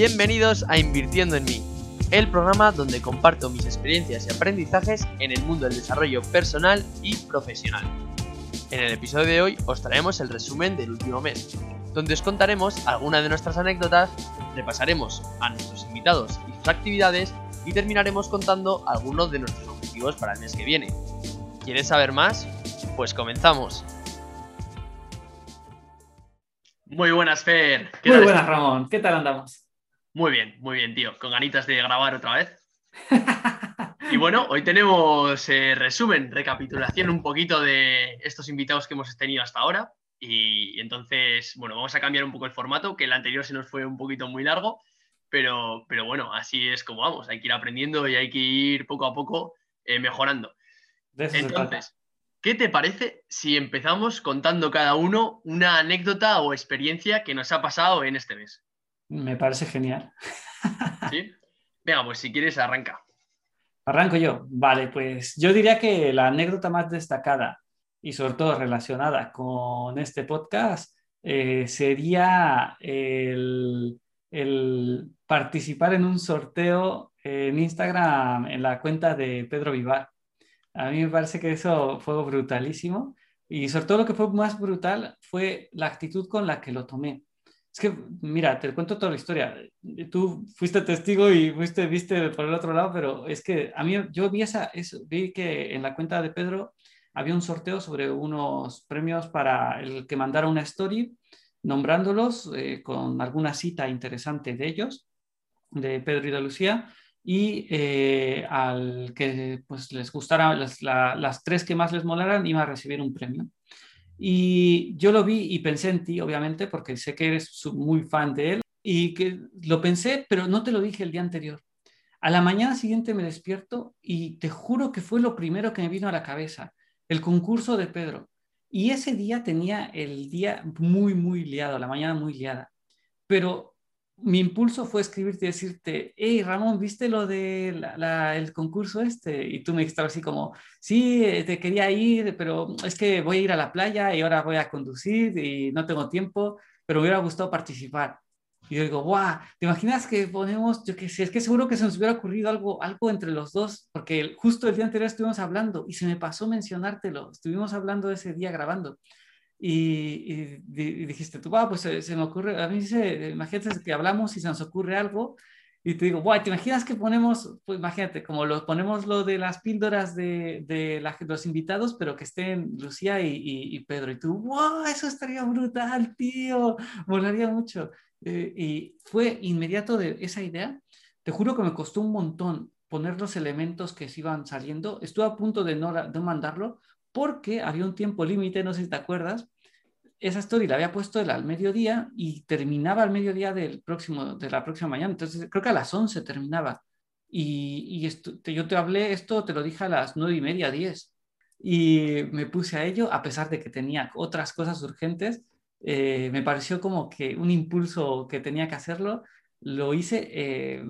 Bienvenidos a Invirtiendo en mí, el programa donde comparto mis experiencias y aprendizajes en el mundo del desarrollo personal y profesional. En el episodio de hoy os traemos el resumen del último mes, donde os contaremos algunas de nuestras anécdotas, repasaremos a nuestros invitados y sus actividades y terminaremos contando algunos de nuestros objetivos para el mes que viene. ¿Quieres saber más? Pues comenzamos. Muy buenas, Fer. Muy buenas, Ramón. ¿Qué tal andamos? Muy bien, muy bien, tío. Con ganitas de grabar otra vez. y bueno, hoy tenemos eh, resumen, recapitulación un poquito de estos invitados que hemos tenido hasta ahora. Y, entonces, bueno, vamos a cambiar un poco el formato, que el anterior se nos fue un poquito muy largo, pero, pero bueno, así es como vamos. Hay que ir aprendiendo y hay que ir poco a poco eh, mejorando. Entonces, ¿qué te parece si empezamos contando cada uno una anécdota o experiencia que nos ha pasado en este mes? Me parece genial. ¿Sí? Venga, pues si quieres, arranca. Arranco yo. Vale, pues yo diría que la anécdota más destacada y sobre todo relacionada con este podcast eh, sería el, participar en un sorteo en Instagram en la cuenta de Pedro Vivar. A mí me parece que eso fue brutalísimo y sobre todo lo que fue más brutal fue la actitud con la que lo tomé. Es que, mira, te cuento toda la historia. Tú fuiste testigo y fuiste, viste por el otro lado, pero es que a mí, yo vi, esa, eso, vi que en la cuenta de Pedro había un sorteo sobre unos premios para el que mandara una story nombrándolos eh, con alguna cita interesante de ellos, de Pedro y de Lucía, y eh, al que pues, les gustara las, las tres que más les molaran, iba a recibir un premio. Y yo lo vi y pensé en ti, obviamente, porque sé que eres muy fan de él. Y que lo pensé, pero no te lo dije el día anterior. A la mañana siguiente me despierto y te juro que fue lo primero que me vino a la cabeza, el concurso de Pedro. Y ese día tenía el día muy, muy liado, la mañana muy liada. Pero mi impulso fue escribirte y decirte, hey Ramón, ¿viste lo del el concurso este? Y tú me dijiste así como, sí, eh, te quería ir, pero es que voy a ir a la playa y ahora voy a conducir y no tengo tiempo, pero me hubiera gustado participar. Y yo digo, guau, ¿te imaginas que ponemos, yo qué sé, es que seguro que se nos hubiera ocurrido algo, algo entre los dos, porque justo el día anterior estuvimos hablando y se me pasó mencionártelo, estuvimos hablando ese día grabando. Y, dijiste tú, wow, pues se, me ocurre, a mí se, imagínate que hablamos y se nos ocurre algo y te digo, wow, ¿te imaginas que ponemos, pues imagínate, como lo ponemos lo de las píldoras de, de los invitados, pero que estén Lucía y, y, Pedro y tú, wow, eso estaría brutal, tío, molaría mucho. Eh, y fue inmediato de esa idea, te juro que me costó un montón poner los elementos que se iban saliendo, estuve a punto de no, de mandarlo porque había un tiempo límite, no sé si te acuerdas, esa story la había puesto al mediodía y terminaba al mediodía del próximo, de la próxima mañana. Entonces, creo que a las 11 terminaba. Y, yo te hablé esto, te lo dije a las 9 y media, 10. Y me puse a ello, a pesar de que tenía otras cosas urgentes. Eh, me pareció como que un impulso que tenía que hacerlo, lo hice. Eh,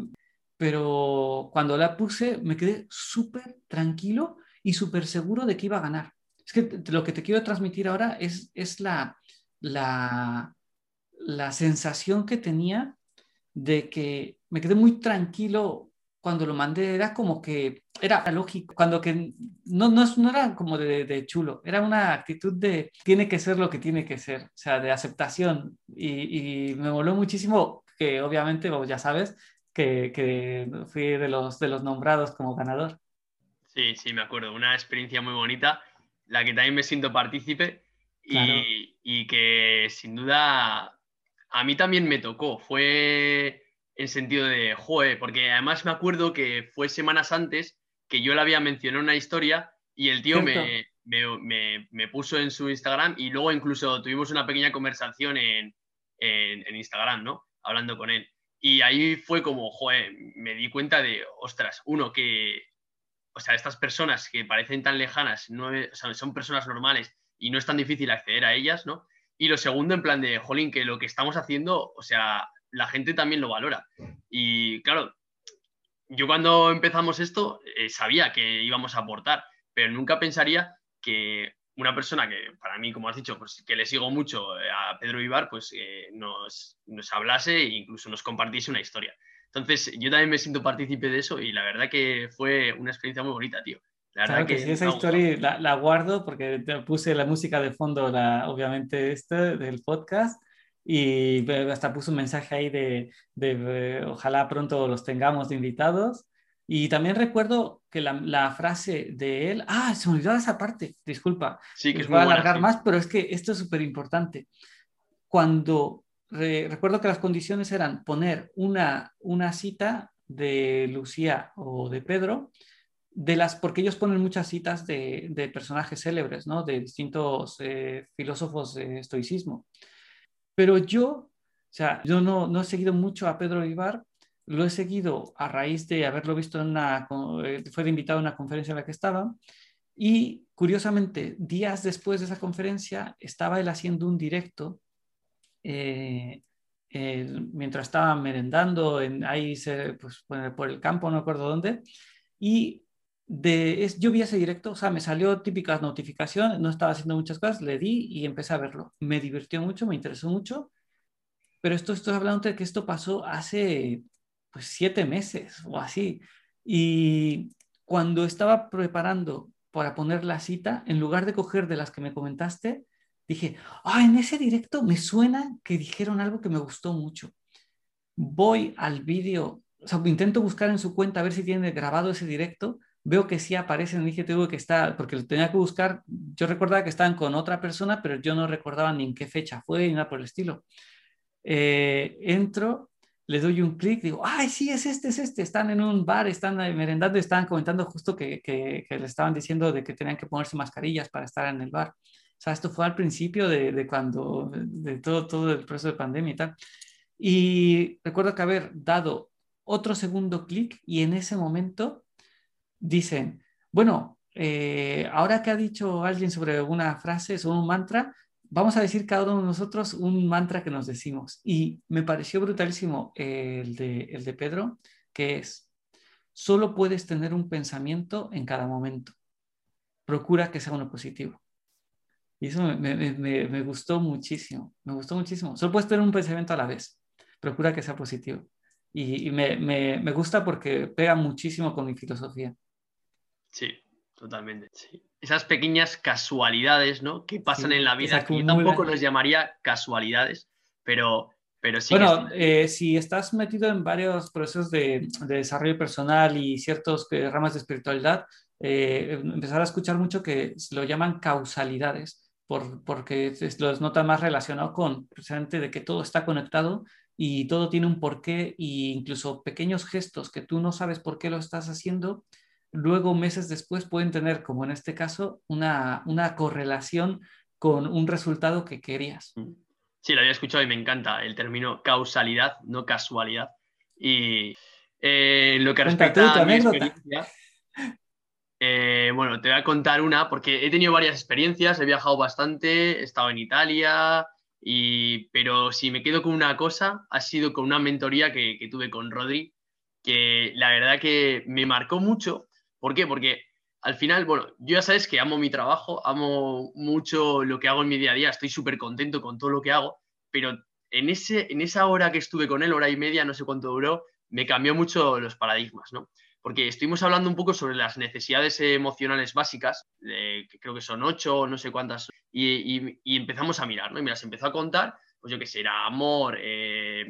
pero cuando la puse, me quedé súper tranquilo y súper seguro de que iba a ganar. Es que lo que te quiero transmitir ahora es, es la, la, la sensación que tenía de que me quedé muy tranquilo cuando lo mandé, era como que era lógico, cuando que no, no, no era como de, de, chulo, era una actitud de tiene que ser lo que tiene que ser, o sea, de aceptación. Y, y me moló muchísimo que obviamente, vos ya sabes, que, que, fui de los, de los nombrados como ganador. Sí, sí, me acuerdo, una experiencia muy bonita, la que también me siento partícipe y, que sin duda a mí también me tocó. Fue en sentido de, joder, porque además me acuerdo que fue semanas antes que yo le había mencionado una historia y el tío me, me, puso en su Instagram y luego incluso tuvimos una pequeña conversación en, en, Instagram, ¿no? Hablando con él. Y ahí fue como, joder, me di cuenta de, ostras, uno, que, o sea, estas personas que parecen tan lejanas, no, son personas normales y no es tan difícil acceder a ellas, ¿no? Y lo segundo, en plan de, jolín, que lo que estamos haciendo, o sea, la gente también lo valora. Y claro, yo cuando empezamos esto eh, sabía que íbamos a aportar, pero nunca pensaría que una persona que para mí, como has dicho, pues que le sigo mucho eh, a Pedro Ibar, pues eh, nos, nos, hablase e incluso nos compartiese una historia. Entonces, yo también me siento partícipe de eso y la verdad que fue una experiencia muy bonita, tío. La verdad que, sí, esa historia la, guardo porque puse la música de fondo, la, obviamente, este del podcast y hasta puse un mensaje ahí de, de, ojalá pronto los tengamos de invitados. Y también recuerdo que la, la, frase de él, ah, se me olvidó esa parte, disculpa, sí, que es voy a alargar más, pero es que esto es súper importante. Cuando recuerdo que las condiciones eran poner una, una cita de Lucía o de Pedro, de las, porque ellos ponen muchas citas de, de personajes célebres, ¿no? De distintos eh, filósofos de estoicismo. Pero yo, o sea, yo no, no he seguido mucho a Pedro Ibar, lo he seguido a raíz de haberlo visto en una, eh, fue invitado a una conferencia en la que estaba, y curiosamente, días después de esa conferencia, estaba él haciendo un directo eh, mientras estaba merendando en, ahí se, pues, por el campo, no recuerdo dónde, y de, es, yo vi ese directo, o sea, me salió típicas notificaciones, no estaba haciendo muchas cosas, le di y empecé a verlo. Me divirtió mucho, me interesó mucho, pero esto estoy hablando de que esto pasó hace pues siete meses o así. Y cuando estaba preparando para poner la cita, en lugar de coger de las que me comentaste, dije, ah, en ese directo me suena que dijeron algo que me gustó mucho. Voy al vídeo, o sea, intento buscar en su cuenta a ver si tiene grabado ese directo veo que sí aparece en IGTV que está, porque lo tenía que buscar, yo recordaba que estaban con otra persona, pero yo no recordaba ni en qué fecha fue ni nada por el estilo. Eh, entro, le doy un clic, digo, ay, sí, es este, es este, están en un bar, están merendando estaban comentando justo que, que, le estaban diciendo de que tenían que ponerse mascarillas para estar en el bar. O sea, esto fue al principio de, de cuando, de todo, todo el proceso de pandemia y tal. Y recuerdo que haber dado otro segundo clic y en ese momento dicen, bueno, eh, ahora que ha dicho alguien sobre una frase, sobre un mantra, vamos a decir cada uno de nosotros un mantra que nos decimos. Y me pareció brutalísimo el de, el de Pedro, que es, solo puedes tener un pensamiento en cada momento. Procura que sea uno positivo. Y eso me, me, me, gustó muchísimo, me gustó muchísimo. Solo puedes tener un pensamiento a la vez. Procura que sea positivo. Y, y me, gusta porque pega muchísimo con mi filosofía. Sí, totalmente. Esas pequeñas casualidades, ¿no? Que pasan en la vida, que yo tampoco los llamaría casualidades, pero, pero sí. Bueno, eh, si estás metido en varios procesos de, desarrollo personal y ciertos eh, ramas de espiritualidad, eh, empezar a escuchar mucho que lo llaman causalidades, por, porque los nota más relacionado con precisamente de que todo está conectado y todo tiene un porqué e incluso pequeños gestos que tú no sabes por qué lo estás haciendo luego meses después pueden tener, como en este caso, una, correlación con un resultado que querías. Mm. Sí, lo había escuchado y me encanta el término causalidad, no casualidad. Y eh, lo que respecta a mi experiencia, eh, bueno, te voy a contar una porque he tenido varias experiencias, he viajado bastante, he estado en Italia, y, pero si me quedo con una cosa, ha sido con una mentoría que, tuve con Rodri, que la verdad que me marcó mucho ¿Por qué? Porque al final, bueno, yo ya sabes que amo mi trabajo, amo mucho lo que hago en mi día a día, estoy súper contento con todo lo que hago, pero en, ese, en esa hora que estuve con él, hora y media, no sé cuánto duró, me cambió mucho los paradigmas, ¿no? Porque estuvimos hablando un poco sobre las necesidades emocionales básicas, que creo que son ocho, no sé cuántas, y, empezamos a mirar, ¿no? Y me las empezó a contar, pues yo qué sé, era amor, eh,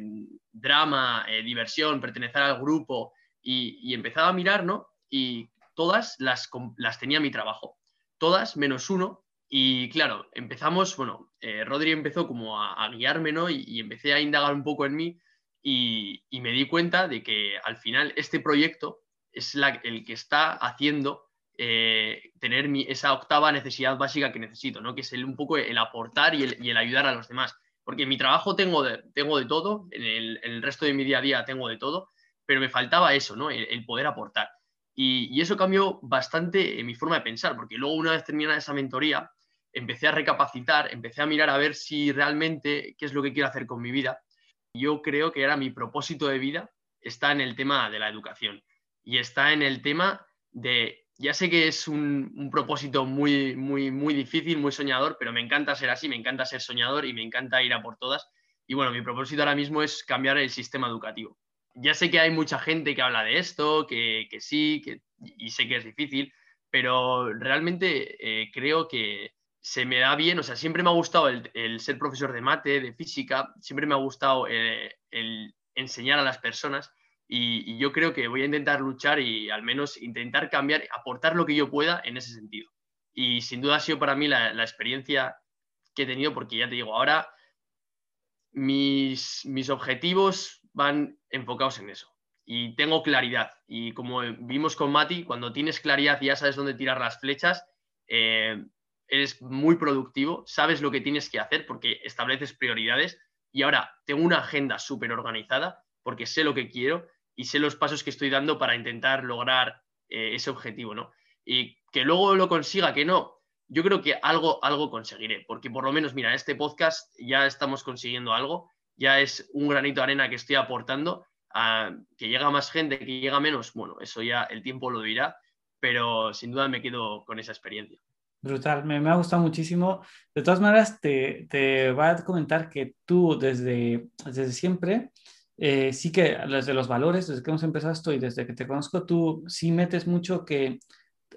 drama, eh, diversión, pertenecer al grupo, y, y empezaba a mirar, ¿no? Y todas las, las tenía mi trabajo, todas menos uno. Y claro, empezamos, bueno, eh, Rodri empezó como a, guiarme, ¿no? Y, empecé a indagar un poco en mí y, me di cuenta de que al final este proyecto es el que está haciendo eh, tener esa octava necesidad básica que necesito, ¿no? Que es el, un poco el aportar y el, ayudar a los demás. Porque en mi trabajo tengo de, tengo de todo, en el, resto de mi día a día tengo de todo, pero me faltaba eso, ¿no? el poder aportar. Y, eso cambió bastante en mi forma de pensar, porque luego una vez terminada esa mentoría, empecé a recapacitar, empecé a mirar a ver si realmente qué es lo que quiero hacer con mi vida. Yo creo que era mi propósito de vida está en el tema de la educación y está en el tema de ya sé que es un, propósito muy, muy, muy difícil, muy soñador, pero me encanta ser así, me encanta ser soñador y me encanta ir a por todas. Y bueno, mi propósito ahora mismo es cambiar el sistema educativo. Ya sé que hay mucha gente que habla de esto, que, sí, que, y sé que es difícil, pero realmente eh, creo que se me da bien, o sea, siempre me ha gustado el, ser profesor de mate, de física, siempre me ha gustado eh, el enseñar a las personas y, yo creo que voy a intentar luchar y al menos intentar cambiar, aportar lo que yo pueda en ese sentido. Y sin duda ha sido para mí la, experiencia que he tenido, porque ya te digo, ahora mis, mis objetivos van enfocados en eso. Y tengo claridad. Y como vimos con Mati, cuando tienes claridad y ya sabes dónde tirar las flechas, eh, eres muy productivo, sabes lo que tienes que hacer porque estableces prioridades. Y ahora tengo una agenda súper organizada porque sé lo que quiero y sé los pasos que estoy dando para intentar lograr eh, ese objetivo, ¿no? Y que luego lo consiga, que no, yo creo que algo, algo conseguiré, porque por lo menos, mira, este podcast ya estamos consiguiendo algo, ya es un granito de arena que estoy aportando, a, que llega más gente, que llega menos, bueno, eso ya el tiempo lo dirá, pero sin duda me quedo con esa experiencia. Brutal, me, ha gustado muchísimo. De todas maneras, te, te va a comentar que tú desde, desde siempre eh, sí que desde los valores, desde que hemos empezado esto y desde que te conozco, tú sí metes mucho que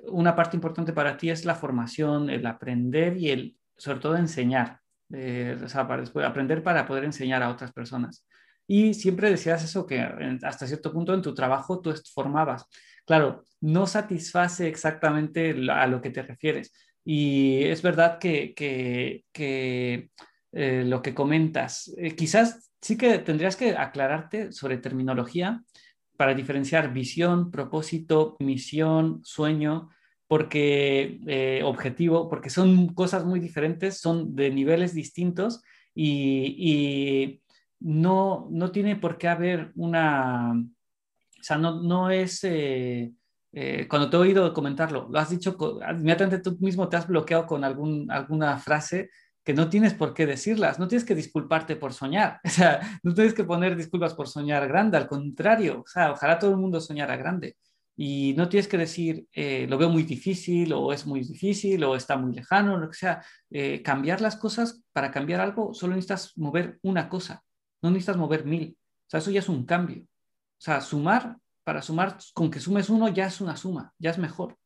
una parte importante para ti es la formación, el aprender y el, sobre todo, enseñar. Eh, o sea, para después, aprender para poder enseñar a otras personas. Y siempre decías eso, que hasta cierto punto en tu trabajo tú formabas. Claro, no satisface exactamente a lo que te refieres. Y es verdad que, que, que eh, lo que comentas, quizás sí que tendrías que aclararte sobre terminología para diferenciar visión, propósito, misión, sueño, porque eh, objetivo, porque son cosas muy diferentes, son de niveles distintos y, no, no, tiene por qué haber una, o sea, no, no es, eh, eh, cuando te he oído comentarlo, lo has dicho, inmediatamente tú mismo te has bloqueado con algún, alguna frase que no tienes por qué decirlas, no tienes que disculparte por soñar, o sea, no tienes que poner disculpas por soñar grande, al contrario, o sea, ojalá todo el mundo soñara grande. Y no tienes que decir, eh, lo veo muy difícil, o es muy difícil, o está muy lejano, lo que sea. Eh, cambiar las cosas, para cambiar algo, solo necesitas mover una cosa, no necesitas mover mil. O sea, eso ya es un cambio. O sea, sumar, para sumar, con que sumes uno ya es una suma, ya es mejor.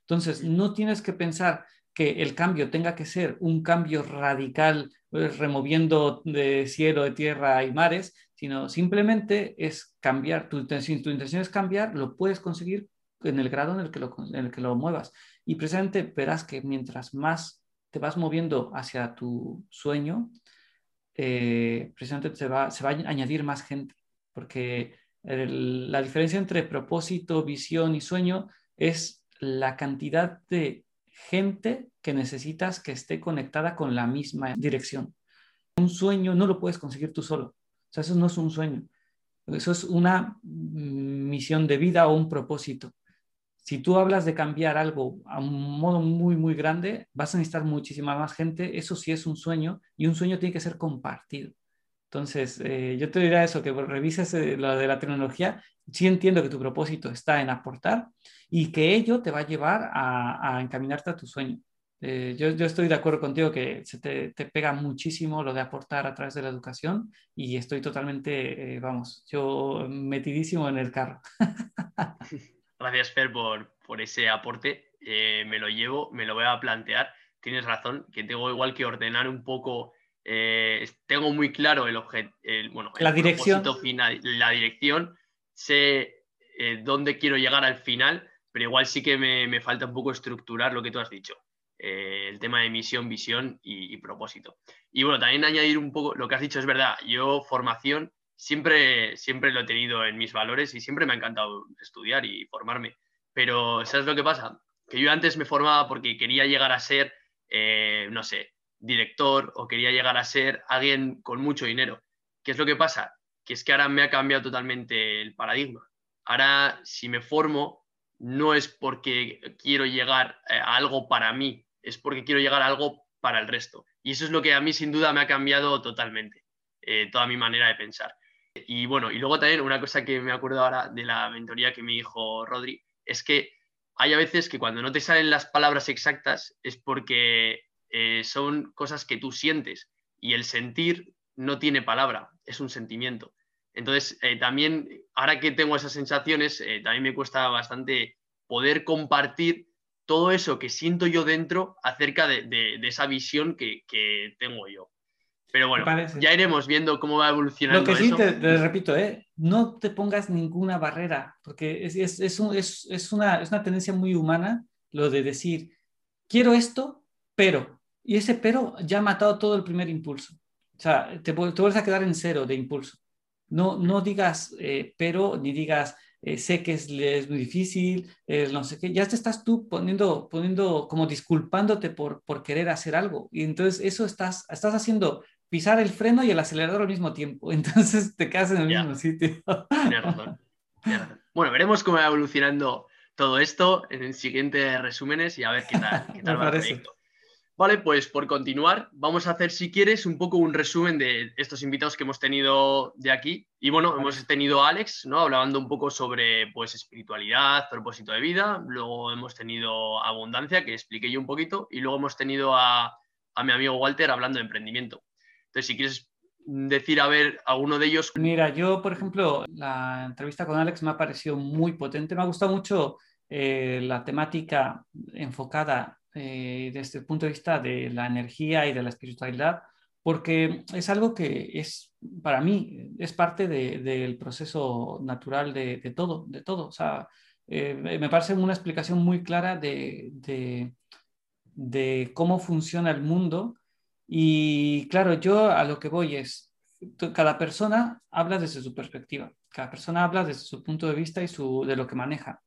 Entonces, no tienes que pensar, que el cambio tenga que ser un cambio radical, pues, removiendo de cielo, de tierra y mares, sino simplemente es cambiar, tu intención, tu intención es cambiar, lo puedes conseguir en el grado en el que lo, en el que lo muevas. Y precisamente verás que mientras más te vas moviendo hacia tu sueño, eh, precisamente se va, se va a añadir más gente, porque la diferencia entre propósito, visión y sueño es la cantidad de gente que necesitas que esté conectada con la misma dirección. Un sueño no lo puedes conseguir tú solo. O sea, eso no es un sueño. Eso es una misión de vida o un propósito. Si tú hablas de cambiar algo a un modo muy, muy grande, vas a necesitar muchísima más gente. Eso sí es un sueño y un sueño tiene que ser compartido. Entonces, eh, yo te diría eso, que revises eh, lo de la tecnología. Sí entiendo que tu propósito está en aportar y que ello te va a llevar a, encaminarte a tu sueño. Eh, yo, estoy de acuerdo contigo que se te, pega muchísimo lo de aportar a través de la educación y estoy totalmente, vamos, yo metidísimo en el carro. Gracias, Fer, por, por ese aporte. me lo llevo, me lo voy a plantear. Tienes razón, que tengo igual que ordenar un poco eh, tengo muy claro el objeto, bueno, la dirección. final, la dirección, sé eh, dónde quiero llegar al final, pero igual sí que me, falta un poco estructurar lo que tú has dicho, eh, el tema de misión, visión y, propósito. Y bueno, también añadir un poco, lo que has dicho es verdad, yo formación siempre, siempre lo he tenido en mis valores y siempre me ha encantado estudiar y formarme, pero ¿sabes lo que pasa? Que yo antes me formaba porque quería llegar a ser, no sé, director o quería llegar a ser alguien con mucho dinero. ¿Qué es lo que pasa? Que es que ahora me ha cambiado totalmente el paradigma. Ahora, si me formo, no es porque quiero llegar eh, a algo para mí, es porque quiero llegar a algo para el resto. Y eso es lo que a mí sin duda me ha cambiado totalmente, eh, toda mi manera de pensar. Y bueno, y luego también una cosa que me acuerdo ahora de la mentoría que me dijo Rodri, es que hay a veces que cuando no te salen las palabras exactas es porque eh, son cosas que tú sientes y el sentir no tiene palabra, es un sentimiento. Entonces, eh, también, ahora que tengo esas sensaciones, eh, también me cuesta bastante poder compartir todo eso que siento yo dentro acerca de, esa visión que, tengo yo. Pero bueno, ya iremos viendo cómo va evolucionando. Lo que sí, Te, repito, ¿eh? no te pongas ninguna barrera, porque es, es, es, es, una, es una tendencia muy humana lo de decir, quiero esto, pero, y ese pero ya ha matado todo el primer impulso. O sea, te, te vuelves a quedar en cero de impulso. No, no digas eh, pero, ni digas eh, sé que es, es muy difícil, no sé qué. Ya te estás tú poniendo, poniendo como disculpándote por, por querer hacer algo. Y entonces eso estás, estás haciendo pisar el freno y el acelerador al mismo tiempo. Entonces te quedas en el mismo sitio. Tienes razón. Bueno, veremos cómo va evolucionando todo esto en siguientes resúmenes y a ver qué tal, qué tal va el proyecto. Vale, pues por continuar, vamos a hacer, si quieres, un poco un resumen de estos invitados que hemos tenido de aquí. Y bueno, hemos tenido a Alex, ¿no? Hablando un poco sobre pues espiritualidad, propósito de vida. Luego hemos tenido Abundancia, que expliqué yo un poquito. Y luego hemos tenido a, a mi amigo Walter hablando de emprendimiento. Entonces, si quieres decir, a ver, alguno de ellos. Mira, yo, por ejemplo, la entrevista con Alex me ha parecido muy potente. Me ha gustado mucho eh, la temática enfocada eh, desde el punto de vista de la energía y de la espiritualidad, porque es algo que es, para mí, es parte del proceso natural de, todo, de todo. O sea, eh, me parece una explicación muy clara de, de, cómo funciona el mundo. Y claro, yo a lo que voy es, cada persona habla desde su perspectiva, cada persona habla desde su punto de vista y su, de lo que maneja.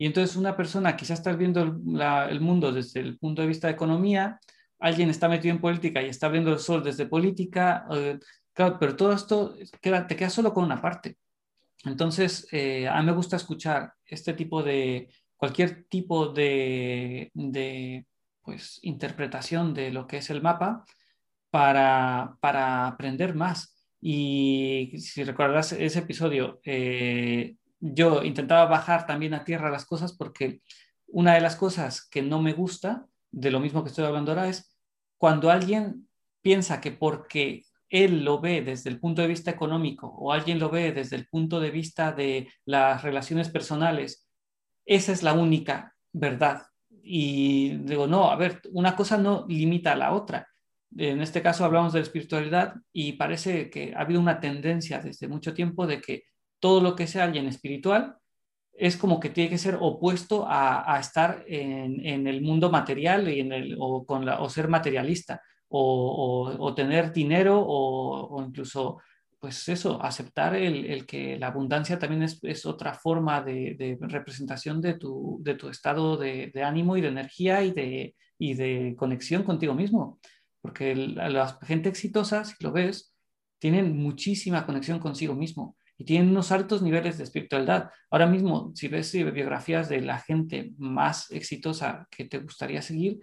Y entonces una persona quizás está viendo el, mundo desde el punto de vista de economía, alguien está metido en política y está viendo el sol desde política, eh, pero todo esto te queda solo con una parte. Entonces, eh, a mí me gusta escuchar este tipo de, cualquier tipo de, de pues, interpretación de lo que es el mapa para, para aprender más. Y si recuerdas ese episodio, eh, yo intentaba bajar también a tierra las cosas porque una de las cosas que no me gusta de lo mismo que estoy hablando ahora es cuando alguien piensa que porque él lo ve desde el punto de vista económico o alguien lo ve desde el punto de vista de las relaciones personales, esa es la única verdad. Y digo, no, a ver, una cosa no limita a la otra. En este caso hablamos de espiritualidad y parece que ha habido una tendencia desde mucho tiempo de que todo lo que sea alguien espiritual es como que tiene que ser opuesto a, estar en, el mundo material y en el, o, con la, ser materialista o, tener dinero o, incluso, pues eso, aceptar el, que la abundancia también es, otra forma de, representación de tu, estado de, ánimo y de energía y de, conexión contigo mismo. Porque la gente exitosa, si lo ves, tienen muchísima conexión consigo mismo y tienen unos altos niveles de espiritualidad. Ahora mismo, si ves biografías de la gente más exitosa que te gustaría seguir,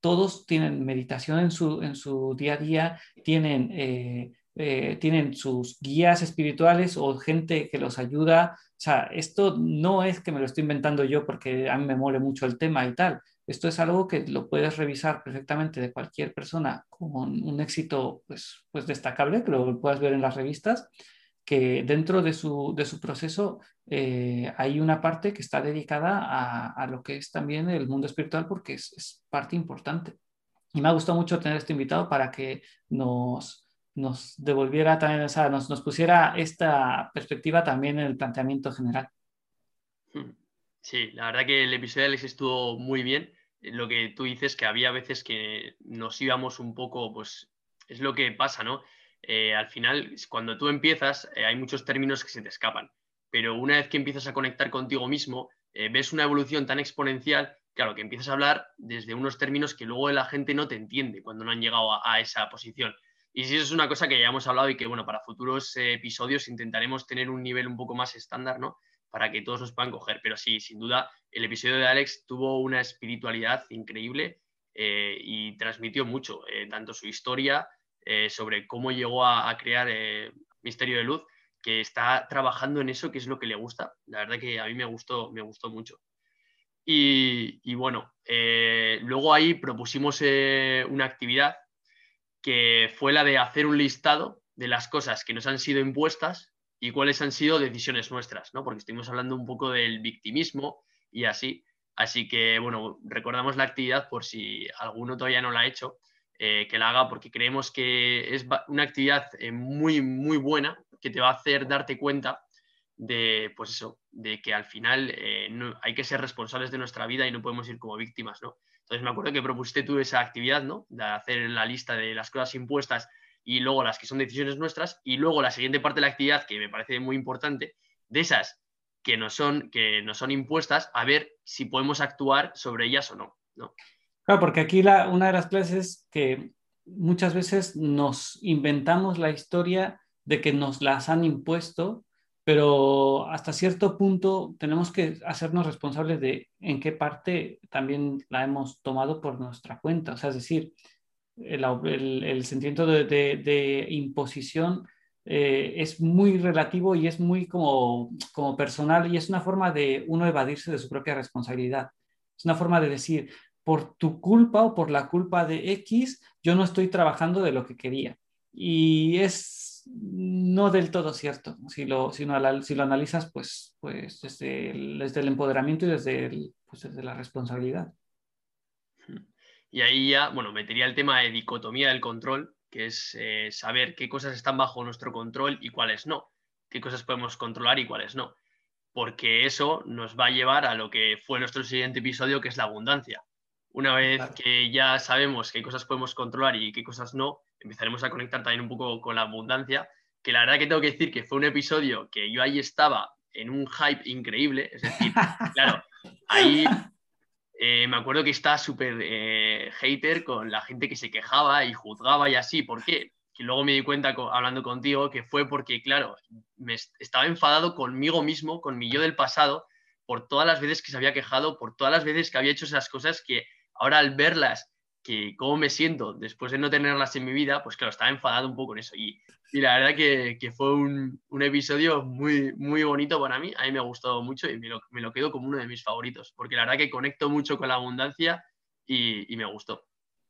todos tienen meditación en su, en su día a día, tienen, eh, eh, tienen sus guías espirituales o gente que los ayuda. O sea, esto no es que me lo estoy inventando yo porque a mí me mole mucho el tema y tal. Esto es algo que lo puedes revisar perfectamente de cualquier persona con un éxito pues, pues destacable, que lo puedas ver en las revistas que dentro de su, proceso eh, hay una parte que está dedicada a, lo que es también el mundo espiritual porque es, parte importante. Y me ha gustado mucho tener este invitado para que nos, nos devolviera también, o sea, nos, nos pusiera esta perspectiva también en el planteamiento general. Hmm. Sí, la verdad que el episodio de Alex estuvo muy bien. Lo que tú dices, que había veces que nos íbamos un poco, pues es lo que pasa, ¿no? Eh, al final, cuando tú empiezas, eh, hay muchos términos que se te escapan, pero una vez que empiezas a conectar contigo mismo, eh, ves una evolución tan exponencial, claro, que empiezas a hablar desde unos términos que luego la gente no te entiende cuando no han llegado a, esa posición. Y si eso es una cosa que ya hemos hablado y que, bueno, para futuros episodios intentaremos tener un nivel un poco más estándar, ¿no? Para que todos nos puedan coger. Pero sí, sin duda, el episodio de Alex tuvo una espiritualidad increíble y transmitió mucho, tanto su historia, eh, sobre cómo llegó a, crear eh, Misterio de Luz, que está trabajando en eso, que es lo que le gusta. La verdad que a mí me gustó, me gustó mucho. Y, bueno, eh, luego ahí propusimos una actividad que fue la de hacer un listado de las cosas que nos han sido impuestas y cuáles han sido decisiones nuestras, ¿no? Porque estuvimos hablando un poco del victimismo y así. Así que, bueno, recordamos la actividad por si alguno todavía no la ha hecho, eh, que la haga porque creemos que es una actividad muy, muy buena que te va a hacer darte cuenta de, pues eso, de que al final eh, hay que ser responsables de nuestra vida y no podemos ir como víctimas, ¿no? Entonces me acuerdo que propusiste tú esa actividad, ¿no? De hacer la lista de las cosas impuestas y luego las que son decisiones nuestras y luego la siguiente parte de la actividad que me parece muy importante, de esas que nos son, que son impuestas, a ver si podemos actuar sobre ellas o no, ¿no? Claro, porque aquí la, una de las clases es que muchas veces nos inventamos la historia de que nos las han impuesto pero hasta cierto punto tenemos que hacernos responsables de en qué parte también la hemos tomado por nuestra cuenta. O sea, es decir, el, sentimiento de, imposición eh, es muy relativo y es muy como, como personal y es una forma de uno evadirse de su propia responsabilidad. Es una forma de decir, por tu culpa o por la culpa de X, yo no estoy trabajando de lo que quería. Y es no del todo cierto. Si lo, si si lo analizas, pues, pues desde, el, desde el empoderamiento y desde, pues desde la responsabilidad. Y ahí ya, bueno, metería el tema de dicotomía del control, que es eh, saber qué cosas están bajo nuestro control y cuáles no, qué cosas podemos controlar y cuáles no, porque eso nos va a llevar a lo que fue nuestro siguiente episodio, que es la abundancia. Una vez que ya sabemos qué cosas podemos controlar y qué cosas no, empezaremos a conectar también un poco con la abundancia, que la verdad que tengo que decir que fue un episodio que yo ahí estaba en un hype increíble, es decir, claro, ahí eh, me acuerdo que estaba súper eh, hater con la gente que se quejaba y juzgaba y así, ¿por qué? Que luego me di cuenta hablando contigo que fue porque, claro, me estaba enfadado conmigo mismo, con mi yo del pasado, por todas las veces que se había quejado, por todas las veces que había hecho esas cosas que ahora al verlas que cómo me siento después de no tenerlas en mi vida, pues claro, estaba enfadado un poco en eso. Y, y la verdad que, que fue un, un, episodio muy, muy bonito para mí. A mí me ha gustado mucho y me lo, me lo, quedo como uno de mis favoritos, porque la verdad que conecto mucho con la abundancia y, y me gustó.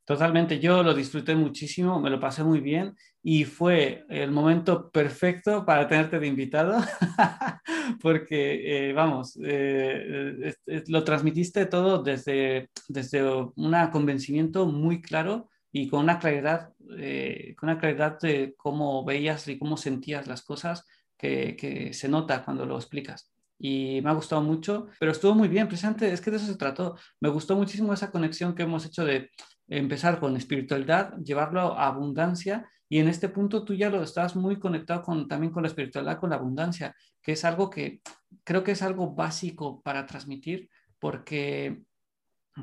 Totalmente, yo lo disfruté muchísimo, me lo pasé muy bien y fue el momento perfecto para tenerte de invitado, porque, eh, vamos, eh, lo transmitiste todo desde, desde un convencimiento muy claro y con una claridad, eh, con una claridad de cómo veías y cómo sentías las cosas que, que se nota cuando lo explicas y me ha gustado mucho, pero estuvo muy bien, precisamente es que de eso se trató. Me gustó muchísimo esa conexión que hemos hecho de empezar con espiritualidad, llevarlo a abundancia. Y en este punto tú ya lo estás muy conectado con, también con la espiritualidad, con la abundancia, que es algo que creo que es algo básico para transmitir porque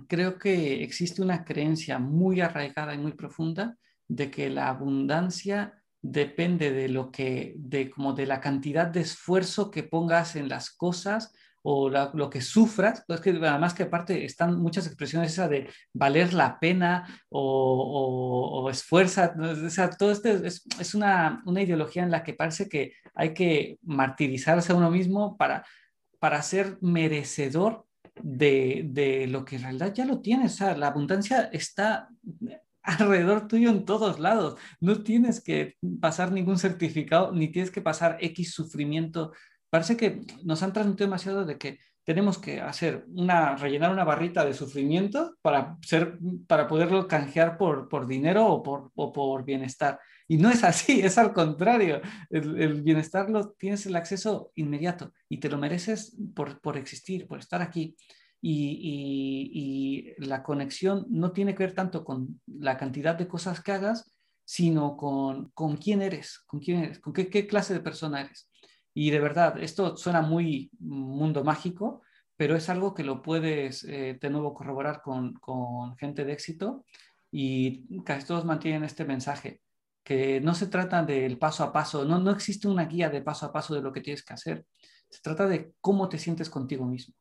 creo que existe una creencia muy arraigada y muy profunda de que la abundancia depende de lo que, de como de la cantidad de esfuerzo que pongas en las cosas o lo que sufras, pues que además que aparte están muchas expresiones esa de valer la pena o, o, esfuerza, o sea, todo esto es, es una, una, ideología en la que parece que hay que martirizarse a uno mismo para, para ser merecedor de, de lo que en realidad ya lo tienes, sea, la abundancia está alrededor tuyo en todos lados. No tienes que pasar ningún certificado, ni tienes que pasar X sufrimiento. Parece que nos han transmitido demasiado de que tenemos que hacer una, rellenar una barrita de sufrimiento para, ser, para poderlo canjear por, por dinero o por, o por bienestar. Y no es así, es al contrario. El, el, bienestar lo tienes el acceso inmediato y te lo mereces por, por existir, por estar aquí y, la conexión no tiene que ver tanto con la cantidad de cosas que hagas, sino con, con quién eres, con quién eres, con qué, qué, clase de persona eres. Y de verdad, esto suena muy mundo mágico, pero es algo que lo puedes eh, de nuevo corroborar con, con gente de éxito y casi todos mantienen este mensaje, que no se trata del paso a paso, no, no existe una guía de paso a paso de lo que tienes que hacer, se trata de cómo te sientes contigo mismo.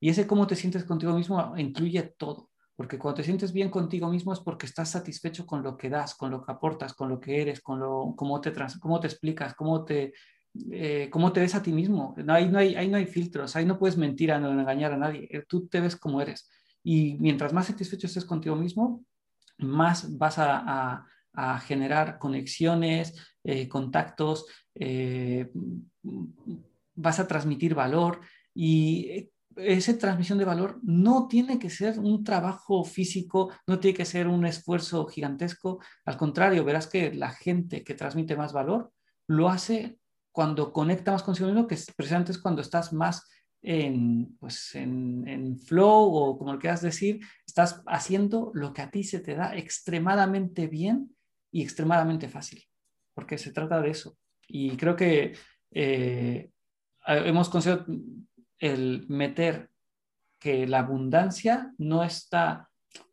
Y ese cómo te sientes contigo mismo incluye todo, porque cuando te sientes bien contigo mismo es porque estás satisfecho con lo que das, con lo que aportas, con lo que eres, con lo, cómo, te cómo te explicas, cómo te, eh, cómo te ves a ti mismo. No, ahí, no hay, ahí no hay filtros, ahí no puedes mentir a no engañar a nadie. Eh, tú te ves como eres. Y mientras más satisfecho estés contigo mismo, más vas a, generar conexiones, eh, contactos, vas a transmitir valor y esa transmisión de valor no tiene que ser un trabajo físico, no tiene que ser un esfuerzo gigantesco. Al contrario, verás que la gente que transmite más valor lo hace cuando conecta más consigo mismo, que precisamente es cuando estás más en, pues, en, flow o como lo quieras decir, estás haciendo lo que a ti se te da extremadamente bien y extremadamente fácil, porque se trata de eso. Y creo que eh, hemos conseguido el meter que la abundancia no está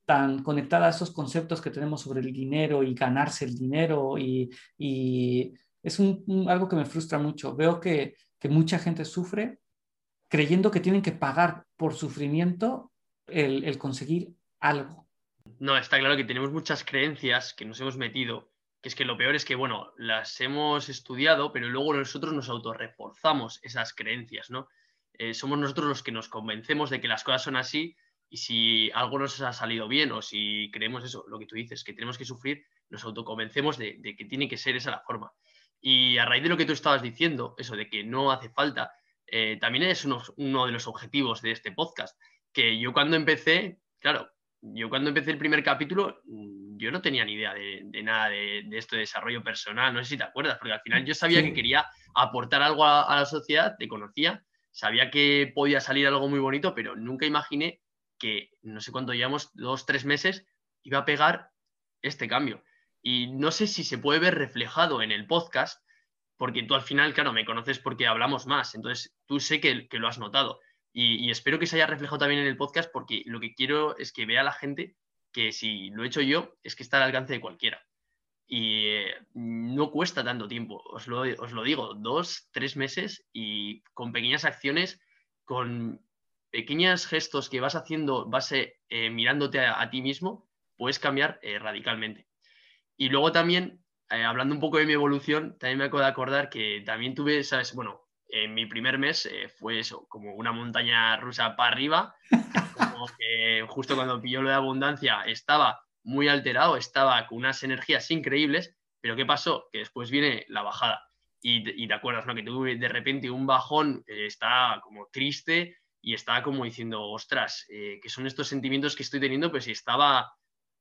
tan conectada a esos conceptos que tenemos sobre el dinero y ganarse el dinero y, y es un, algo que me frustra mucho. Veo que, que, mucha gente sufre creyendo que tienen que pagar por sufrimiento el, el conseguir algo. No, está claro que tenemos muchas creencias que nos hemos metido, que es que lo peor es que, bueno, las hemos estudiado, pero luego nosotros nos autorreforzamos esas creencias, ¿no? Eh, somos nosotros los que nos convencemos de que las cosas son así y si algo nos ha salido bien o si creemos eso, lo que tú dices, que tenemos que sufrir, nos autoconvencemos de, de que tiene que ser esa la forma. Y a raíz de lo que tú estabas diciendo, eso de que no hace falta, eh, también es uno, de los objetivos de este podcast, que yo cuando empecé, claro, yo cuando empecé el primer capítulo, mm, yo no tenía ni idea de, nada de, esto de desarrollo personal, no sé si te acuerdas, porque al final yo sabía que quería aportar algo a, la sociedad, te conocía, sabía que podía salir algo muy bonito, pero nunca imaginé que, no sé cuánto llevamos, dos, tres meses, iba a pegar este cambio. Y no sé si se puede ver reflejado en el podcast, porque tú al final, claro, me conoces porque hablamos más, entonces tú sé que, lo has notado. Y, espero que se haya reflejado también en el podcast, porque lo que quiero es que vea la gente que si lo he hecho yo, es que está al alcance de cualquiera. Y eh, no cuesta tanto tiempo, os lo, os lo digo, dos, tres meses y con pequeñas acciones, con pequeños gestos que vas haciendo, vas eh, mirándote a, ti mismo, puedes cambiar eh, radicalmente. Y luego también, eh, hablando un poco de mi evolución, también me acabo de acordar que también tuve, ¿sabes? Bueno, en mi primer mes eh, fue eso, como una montaña rusa para arriba, como que justo cuando pilló lo de abundancia estaba muy alterado, estaba con unas energías increíbles, pero ¿qué pasó? Que después viene la bajada. Y, te acuerdas, ¿no? Que tuve de repente un bajón, eh, estaba como triste y estaba como diciendo, ostras, que son estos sentimientos que estoy teniendo, pues si estaba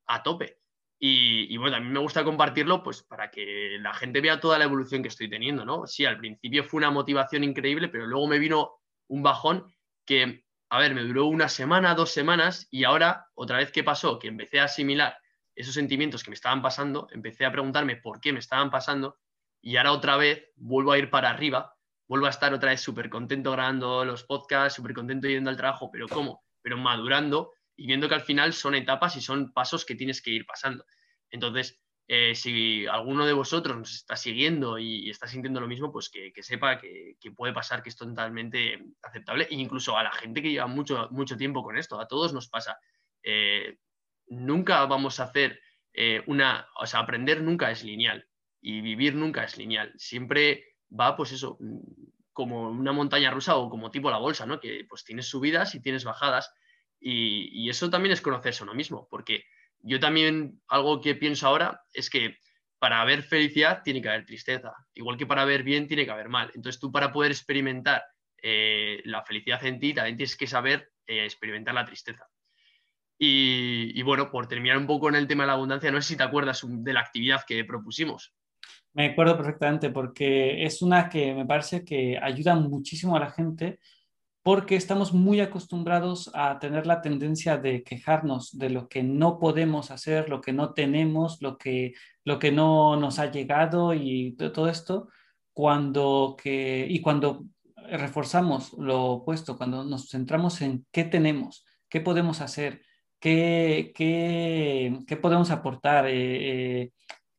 a tope. Y, bueno, a mí me gusta compartirlo pues para que la gente vea toda la evolución que estoy teniendo, ¿no? Sí, al principio fue una motivación increíble, pero luego me vino un bajón que, a ver, me duró una semana, dos semanas y ahora, otra vez que pasó, que empecé a asimilar esos sentimientos que me estaban pasando, empecé a preguntarme por qué me estaban pasando y ahora otra vez vuelvo a ir para arriba, vuelvo a estar otra vez súper contento grabando los podcasts, súper contento yendo al trabajo, pero ¿cómo? Pero madurando y viendo que al final son etapas y son pasos que tienes que ir pasando. Entonces, eh, si alguno de vosotros nos está siguiendo y, está sintiendo lo mismo, pues que, sepa que, puede pasar, que es totalmente aceptable, e incluso a la gente que lleva mucho, mucho tiempo con esto, a todos nos pasa. Eh, nunca vamos a hacer eh, una, o sea, aprender nunca es lineal y vivir nunca es lineal. Siempre va, pues eso, como una montaña rusa o como tipo la bolsa, ¿no? Que pues tienes subidas y tienes bajadas y, eso también es conocerse uno mismo, porque yo también algo que pienso ahora es que para haber felicidad tiene que haber tristeza, igual que para ver bien tiene que haber mal. Entonces tú para poder experimentar eh, la felicidad en ti también tienes que saber eh, experimentar la tristeza. Y, y, bueno, por terminar un poco en el tema de la abundancia, no sé si te acuerdas de la actividad que propusimos. Me acuerdo perfectamente porque es una que me parece que ayuda muchísimo a la gente porque estamos muy acostumbrados a tener la tendencia de quejarnos de lo que no podemos hacer, lo que no tenemos, lo que, lo que no nos ha llegado y todo esto, cuando que, y cuando reforzamos lo opuesto, cuando nos centramos en qué tenemos, qué podemos hacer, qué, qué, qué podemos aportar, eh, eh,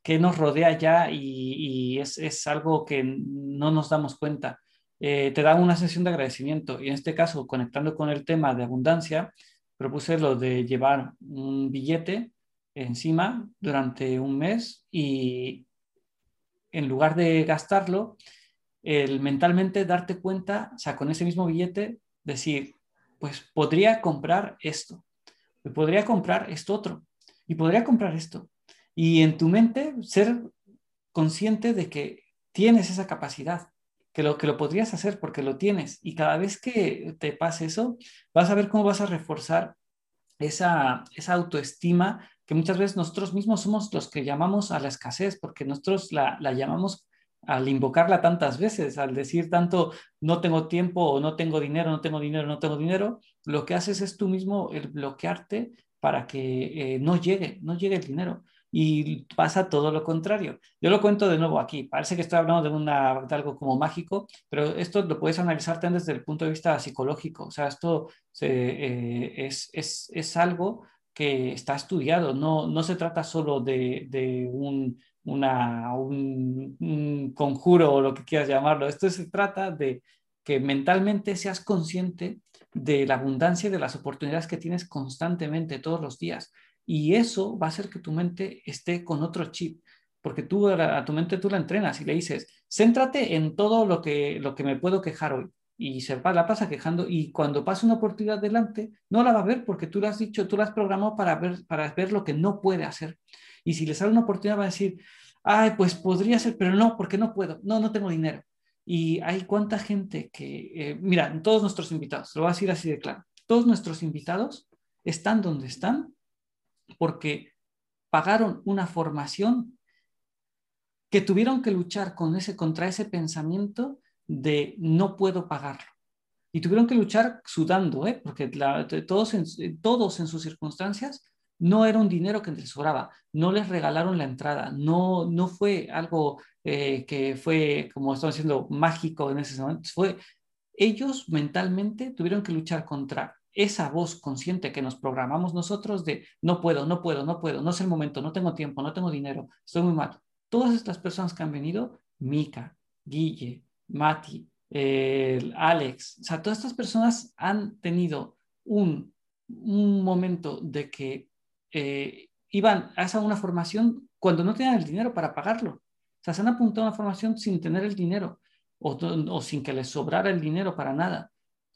qué nos rodea ya y, y es, es algo que no nos damos cuenta. Eh, te dan una sesión de agradecimiento. Y en este caso, conectando con el tema de abundancia, propuse lo de llevar un billete encima durante un mes y en lugar de gastarlo, el mentalmente darte cuenta, o sea, con ese mismo billete, decir, pues podría comprar esto, podría comprar esto otro, y podría comprar esto. Y en tu mente ser consciente de que tienes esa capacidad, que lo, que lo podrías hacer porque lo tienes. Y cada vez que te pase eso, vas a ver cómo vas a reforzar esa, esa autoestima que muchas veces nosotros mismos somos los que llamamos a la escasez, porque nosotros la, la llamamos al invocarla tantas veces, al decir tanto no tengo tiempo o no tengo dinero, no tengo dinero, no tengo dinero, lo que haces es tú mismo el bloquearte para que eh, no llegue, no llegue el dinero. Y pasa todo lo contrario. Yo lo cuento de nuevo aquí. Parece que estoy hablando de, una, algo como mágico, pero esto lo puedes analizar también desde el punto de vista psicológico. O sea, esto eh, es, es, es, algo que está estudiado. No, no se trata solo de, de un, una, un, conjuro o lo que quieras llamarlo. Esto se trata de que mentalmente seas consciente de la abundancia y de las oportunidades que tienes constantemente todos los días. Y eso va a hacer que tu mente esté con otro chip, porque tú a tu mente tú la entrenas y le dices, céntrate en todo lo que, lo que me puedo quejar hoy. Y se la pasa quejando y cuando pasa una oportunidad delante, no la va a ver porque tú lo has dicho, tú la has programado para ver, para ver lo que no puede hacer. Y si le sale una oportunidad, va a decir, ay, pues podría ser, pero no, porque no puedo, no, no tengo dinero. Y hay cuánta gente que, eh, mira, todos nuestros invitados, lo voy a decir así de claro, todos nuestros invitados están donde están porque pagaron una formación que tuvieron que luchar con ese, contra ese pensamiento de no puedo pagarlo. Y tuvieron que luchar sudando, ¿eh? porque todos, todos en sus circunstancias no era un dinero que les sobraba, no les regalaron la entrada, no, no fue algo eh, que fue, como estamos diciendo, mágico en ese momento, fue ellos mentalmente tuvieron que luchar contra esa voz consciente que nos programamos nosotros de no puedo, no puedo, no puedo, no es el momento, no tengo tiempo, no tengo dinero, estoy muy mal. Todas estas personas que han venido, Mika, Guille, Mati, Alex, o sea, todas estas personas han tenido un, un momento de que eh, iban a esa una formación cuando no tenían el dinero para pagarlo. O sea, se han apuntado a una formación sin tener el dinero o, o sin que les sobrara el dinero para nada.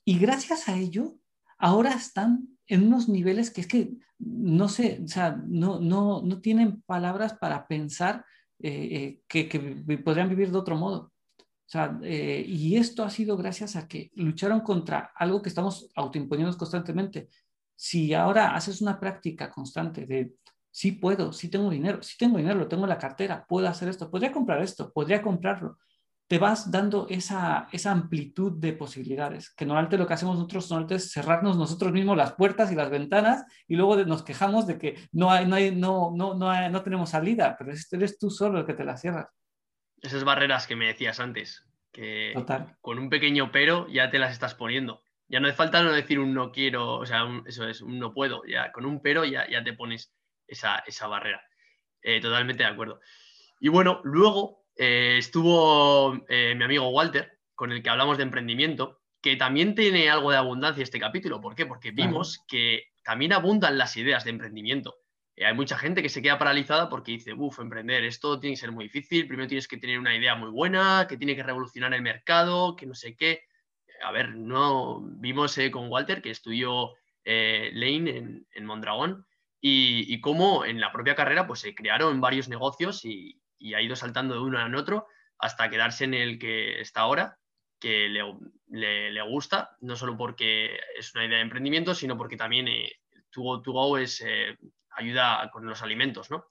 Y gracias a ello, ahora están en unos niveles que es que no sé, o sea, no, no, no tienen palabras para pensar eh, eh, que, que, podrían vivir de otro modo. O sea, y esto ha sido gracias a que lucharon contra algo que estamos autoimponiendo constantemente, si ahora haces una práctica constante de sí puedo, sí tengo dinero, sí tengo dinero, lo tengo en la cartera, puedo hacer esto, podría comprar esto, podría comprarlo, te vas dando esa, esa amplitud de posibilidades, que normalmente lo que hacemos nosotros normalmente es cerrarnos nosotros mismos las puertas y las ventanas y luego nos quejamos de que no, hay, no, hay, no, no, no, no tenemos salida, pero eres tú solo el que te la cierras. Esas barreras que me decías antes, que con un pequeño pero ya te las estás poniendo. Ya no hace falta no decir un no quiero, o sea, eso es, un no puedo. Ya con un pero ya, ya te pones esa, barrera. Eh, totalmente de acuerdo. Y bueno, luego eh, estuvo eh, mi amigo Walter, con el que hablamos de emprendimiento, que también tiene algo de abundancia este capítulo. ¿Por qué? Porque vimos que también abundan las ideas de emprendimiento. hay mucha gente que se queda paralizada porque dice, uff, emprender, esto tiene que ser muy difícil, primero tienes que tener una idea muy buena, que tiene que revolucionar el mercado, que no sé qué a ver, no vimos eh, con Walter que estudió eh, Lane en, Mondragón y, cómo en la propia carrera pues se crearon varios negocios y, ha ido saltando de uno en otro hasta quedarse en el que está ahora, que le, gusta, no solo porque es una idea de emprendimiento, sino porque también eh, tu, es eh, ayuda con los alimentos, ¿no?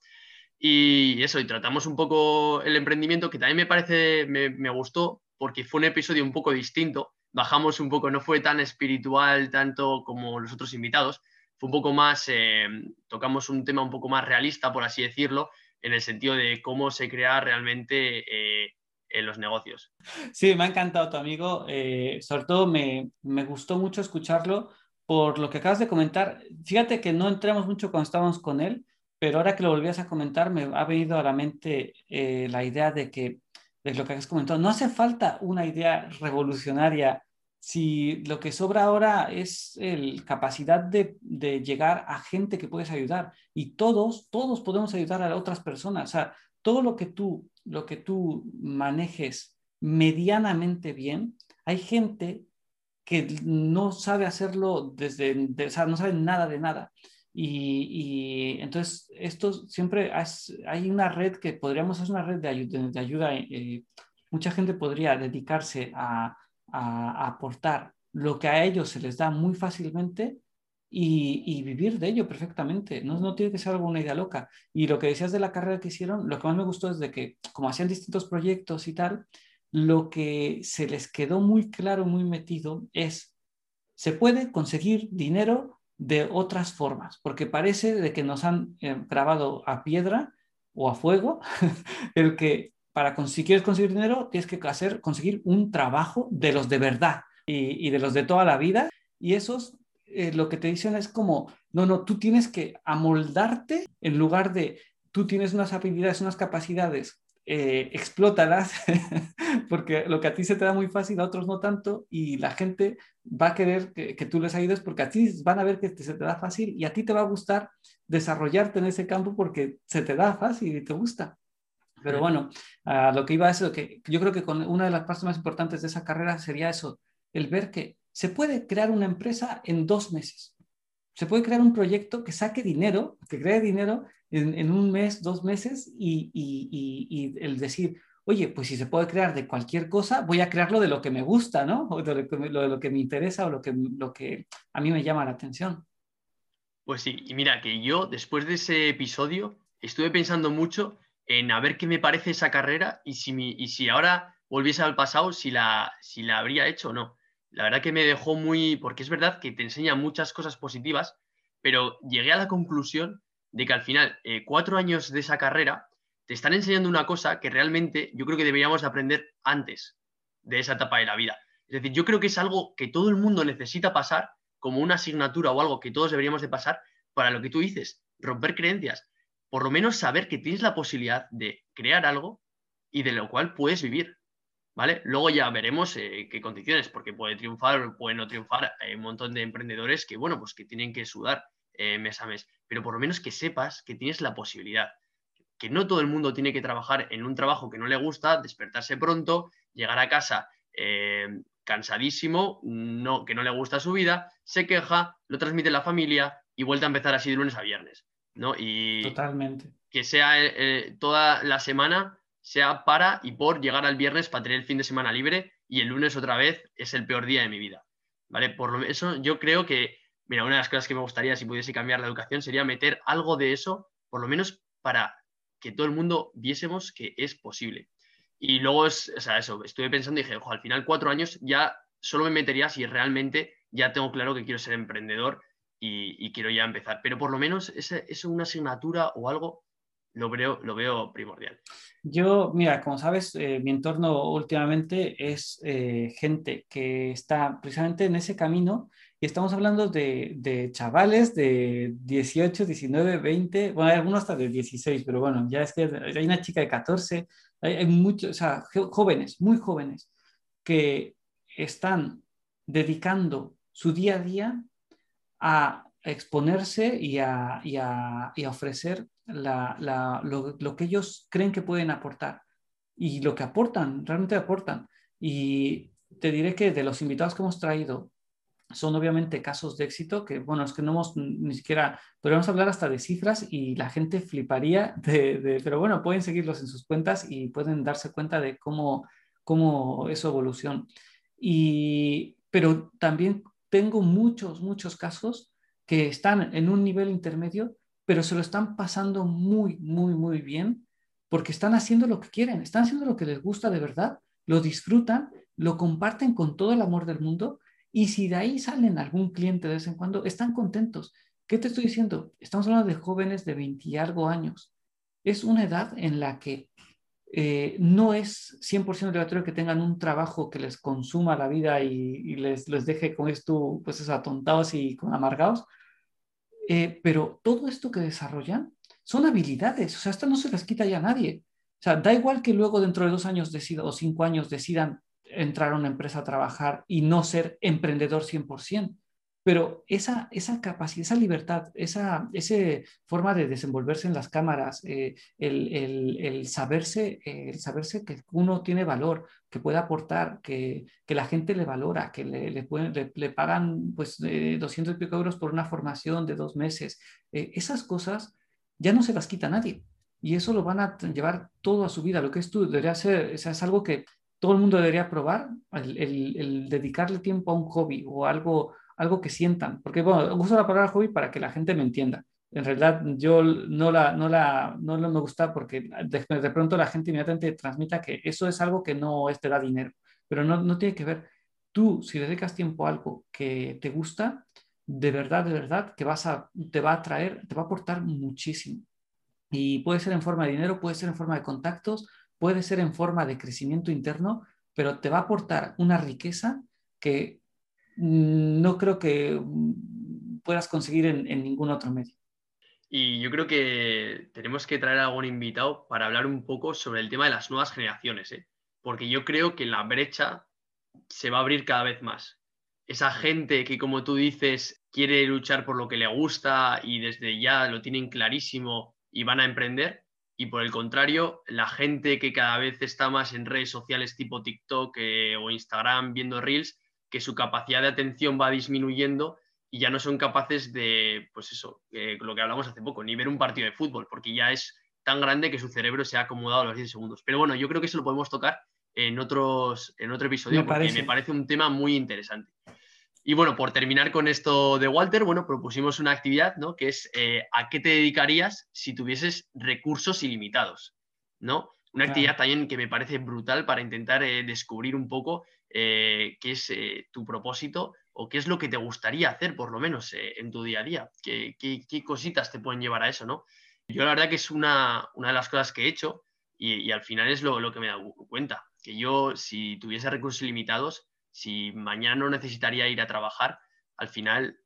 Y eso, y tratamos un poco el emprendimiento, que también me parece, me, me gustó, porque fue un episodio un poco distinto, bajamos un poco, no fue tan espiritual tanto como los otros invitados, fue un poco más, eh, tocamos un tema un poco más realista, por así decirlo, en el sentido de cómo se crea realmente eh, en los negocios. Sí, me ha encantado tu amigo, eh, sobre todo me, me, gustó mucho escucharlo por lo que acabas de comentar. Fíjate que no entramos mucho cuando estábamos con él, pero ahora que lo volvías a comentar me ha venido a la mente la idea de que de lo que has comentado. No hace falta una idea revolucionaria si lo que sobra ahora es la capacidad de, llegar a gente que puedes ayudar. Y todos, todos podemos ayudar a otras personas. O sea, todo lo que tú, lo que tú manejes medianamente bien, hay gente que no sabe hacerlo desde, o sea, no sabe nada de nada. Y, entonces, esto siempre hay una red que podríamos, es una red de, ayuda. De ayuda eh, mucha gente podría dedicarse a, a, aportar lo que a ellos se les da muy fácilmente y, vivir de ello perfectamente. No, no tiene que ser alguna idea loca. Y lo que decías de la carrera que hicieron, lo que más me gustó es de que, como hacían distintos proyectos y tal, lo que se les quedó muy claro, muy metido es, se puede conseguir dinero de otras formas, porque parece de que nos han eh, grabado a piedra o a fuego el que para conseguir conseguir dinero tienes que hacer, conseguir un trabajo de los de verdad y, de los de toda la vida. Y esos eh, lo que te dicen es como, no, no, tú tienes que amoldarte en lugar de, tú tienes unas habilidades, unas capacidades eh, explótalas, porque lo que a ti se te da muy fácil, a otros no tanto, y la gente va a querer que, tú les ayudes porque a ti van a ver que se te da fácil y a ti te va a gustar desarrollarte en ese campo porque se te da fácil y te gusta. Pero bueno, lo que iba a eso, que yo creo que con una de las partes más importantes de esa carrera sería eso, el ver que se puede crear una empresa en dos meses. Se puede crear un proyecto que saque dinero, que cree dinero en, un mes, dos meses y, el decir, oye, pues si se puede crear de cualquier cosa, voy a crearlo de lo que me gusta, ¿no? O de lo que, me interesa o lo que, lo que a mí me llama la atención. Pues sí, y mira que yo después de ese episodio estuve pensando mucho en a ver qué me parece esa carrera y si, y si ahora volviese al pasado, si la, si la habría hecho o no. La verdad que me dejó muy, porque es verdad que te enseña muchas cosas positivas, pero llegué a la conclusión de que al final, eh, cuatro años de esa carrera, te están enseñando una cosa que realmente yo creo que deberíamos aprender antes de esa etapa de la vida. Es decir, yo creo que es algo que todo el mundo necesita pasar como una asignatura o algo que todos deberíamos de pasar para lo que tú dices, romper creencias. Por lo menos saber que tienes la posibilidad de crear algo y de lo cual puedes vivir. ¿Vale? Luego ya veremos eh, qué condiciones, porque puede triunfar o puede no triunfar. Hay un montón de emprendedores que, bueno, pues que tienen que sudar eh, mes a mes, pero por lo menos que sepas que tienes la posibilidad, que no todo el mundo tiene que trabajar en un trabajo que no le gusta, despertarse pronto, llegar a casa eh, cansadísimo, no, que no le gusta su vida, se queja, lo transmite la familia y vuelve a empezar así de lunes a viernes. ¿No? Y Totalmente. Que sea eh, toda la semana sea para y por llegar al viernes para tener el fin de semana libre y el lunes otra vez es el peor día de mi vida. ¿Vale? Por lo, eso yo creo que Mira, una de las cosas que me gustaría si pudiese cambiar la educación sería meter algo de eso, por lo menos para que todo el mundo viésemos que es posible. Y luego es, o sea, eso, estuve pensando y dije, ojo, al final cuatro años ya solo me metería si realmente ya tengo claro que quiero ser emprendedor y, quiero ya empezar. Pero por lo menos es una asignatura o algo lo veo, lo veo primordial. Yo, mira, como sabes, eh, mi entorno últimamente es eh, gente que está precisamente en ese camino y estamos hablando de, de, chavales de 18, 19, 20, bueno, hay algunos hasta de 16, pero bueno, ya es que hay una chica de 14, hay, hay muchos, o sea, jóvenes, muy jóvenes, que están dedicando su día a día a exponerse y a, y a, y a ofrecer la, lo, lo, que ellos creen que pueden aportar y lo que aportan, realmente aportan. Y te diré que de los invitados que hemos traído, son obviamente casos de éxito que, bueno, es que no hemos ni siquiera, podríamos hablar hasta de cifras y la gente fliparía, de, pero bueno, pueden seguirlos en sus cuentas y pueden darse cuenta de cómo, cómo es su evolución. Y, pero también tengo muchos, muchos casos que están en un nivel intermedio pero se lo están pasando muy, muy, muy bien porque están haciendo lo que quieren, están haciendo lo que les gusta de verdad, lo disfrutan, lo comparten con todo el amor del mundo y si de ahí salen algún cliente de vez en cuando, están contentos. ¿Qué te estoy diciendo? Estamos hablando de jóvenes de 20 y algo años. Es una edad en la que eh, no es 100% obligatorio que tengan un trabajo que les consuma la vida y, les, les, deje con esto, pues eso, atontados y con amargados, eh, pero todo esto que desarrollan son habilidades, o sea, esto no se les quita ya a nadie. O sea, da igual que luego dentro de dos años decida, o cinco años decidan entrar a una empresa a trabajar y no ser emprendedor 100%. Pero esa, esa capacidad, esa libertad, esa, forma de desenvolverse en las cámaras, eh, el, saberse, el saberse que uno tiene valor, que puede aportar, que, la gente le valora, que le, le, pagan pues 200 y pico euros por una formación de dos meses, eh, esas cosas ya no se las quita nadie. Y eso lo van a llevar todo a su vida. Lo que es tú debería ser, es algo que todo el mundo debería probar, el dedicarle tiempo a un hobby o algo algo que sientan, porque bueno, uso la palabra hobby para que la gente me entienda. En realidad yo no la, no la, no, me gusta porque de, pronto la gente inmediatamente transmita que eso es algo que no te da dinero, pero no, no tiene que ver. Tú, si dedicas tiempo a algo que te gusta, de verdad, de verdad, que vas a, te va a traer, te va a aportar muchísimo. Y puede ser en forma de dinero, puede ser en forma de contactos, puede ser en forma de crecimiento interno, pero te va a aportar una riqueza que no creo que mm, puedas conseguir en, ningún otro medio. Y yo creo que tenemos que traer a algún invitado para hablar un poco sobre el tema de las nuevas generaciones, ¿eh? porque yo creo que la brecha se va a abrir cada vez más. Esa gente que, como tú dices, quiere luchar por lo que le gusta y desde ya lo tienen clarísimo y van a emprender, y por el contrario, la gente que cada vez está más en redes sociales tipo TikTok eh, o Instagram viendo reels, que su capacidad de atención va disminuyendo y ya no son capaces de, pues eso, eh, lo que hablamos hace poco, ni ver un partido de fútbol, porque ya es tan grande que su cerebro se ha acomodado a los 10 segundos. Pero bueno, yo creo que eso lo podemos tocar en, otros, en otro episodio, porque me parece un tema muy interesante. Y bueno, por terminar con esto de Walter, bueno, propusimos una actividad, ¿no? Que es eh, ¿a qué te dedicarías si tuvieses recursos ilimitados? ¿No? Una actividad también que me parece brutal para intentar eh, descubrir un poco eh, qué es eh, tu propósito o qué es lo que te gustaría hacer, por lo menos, eh, en tu día a día. ¿Qué, cositas te pueden llevar a eso, no? Yo la verdad que es una, de las cosas que he hecho y, al final es lo, que me he dado cuenta, que yo si tuviese recursos limitados, si mañana no necesitaría ir a trabajar, al final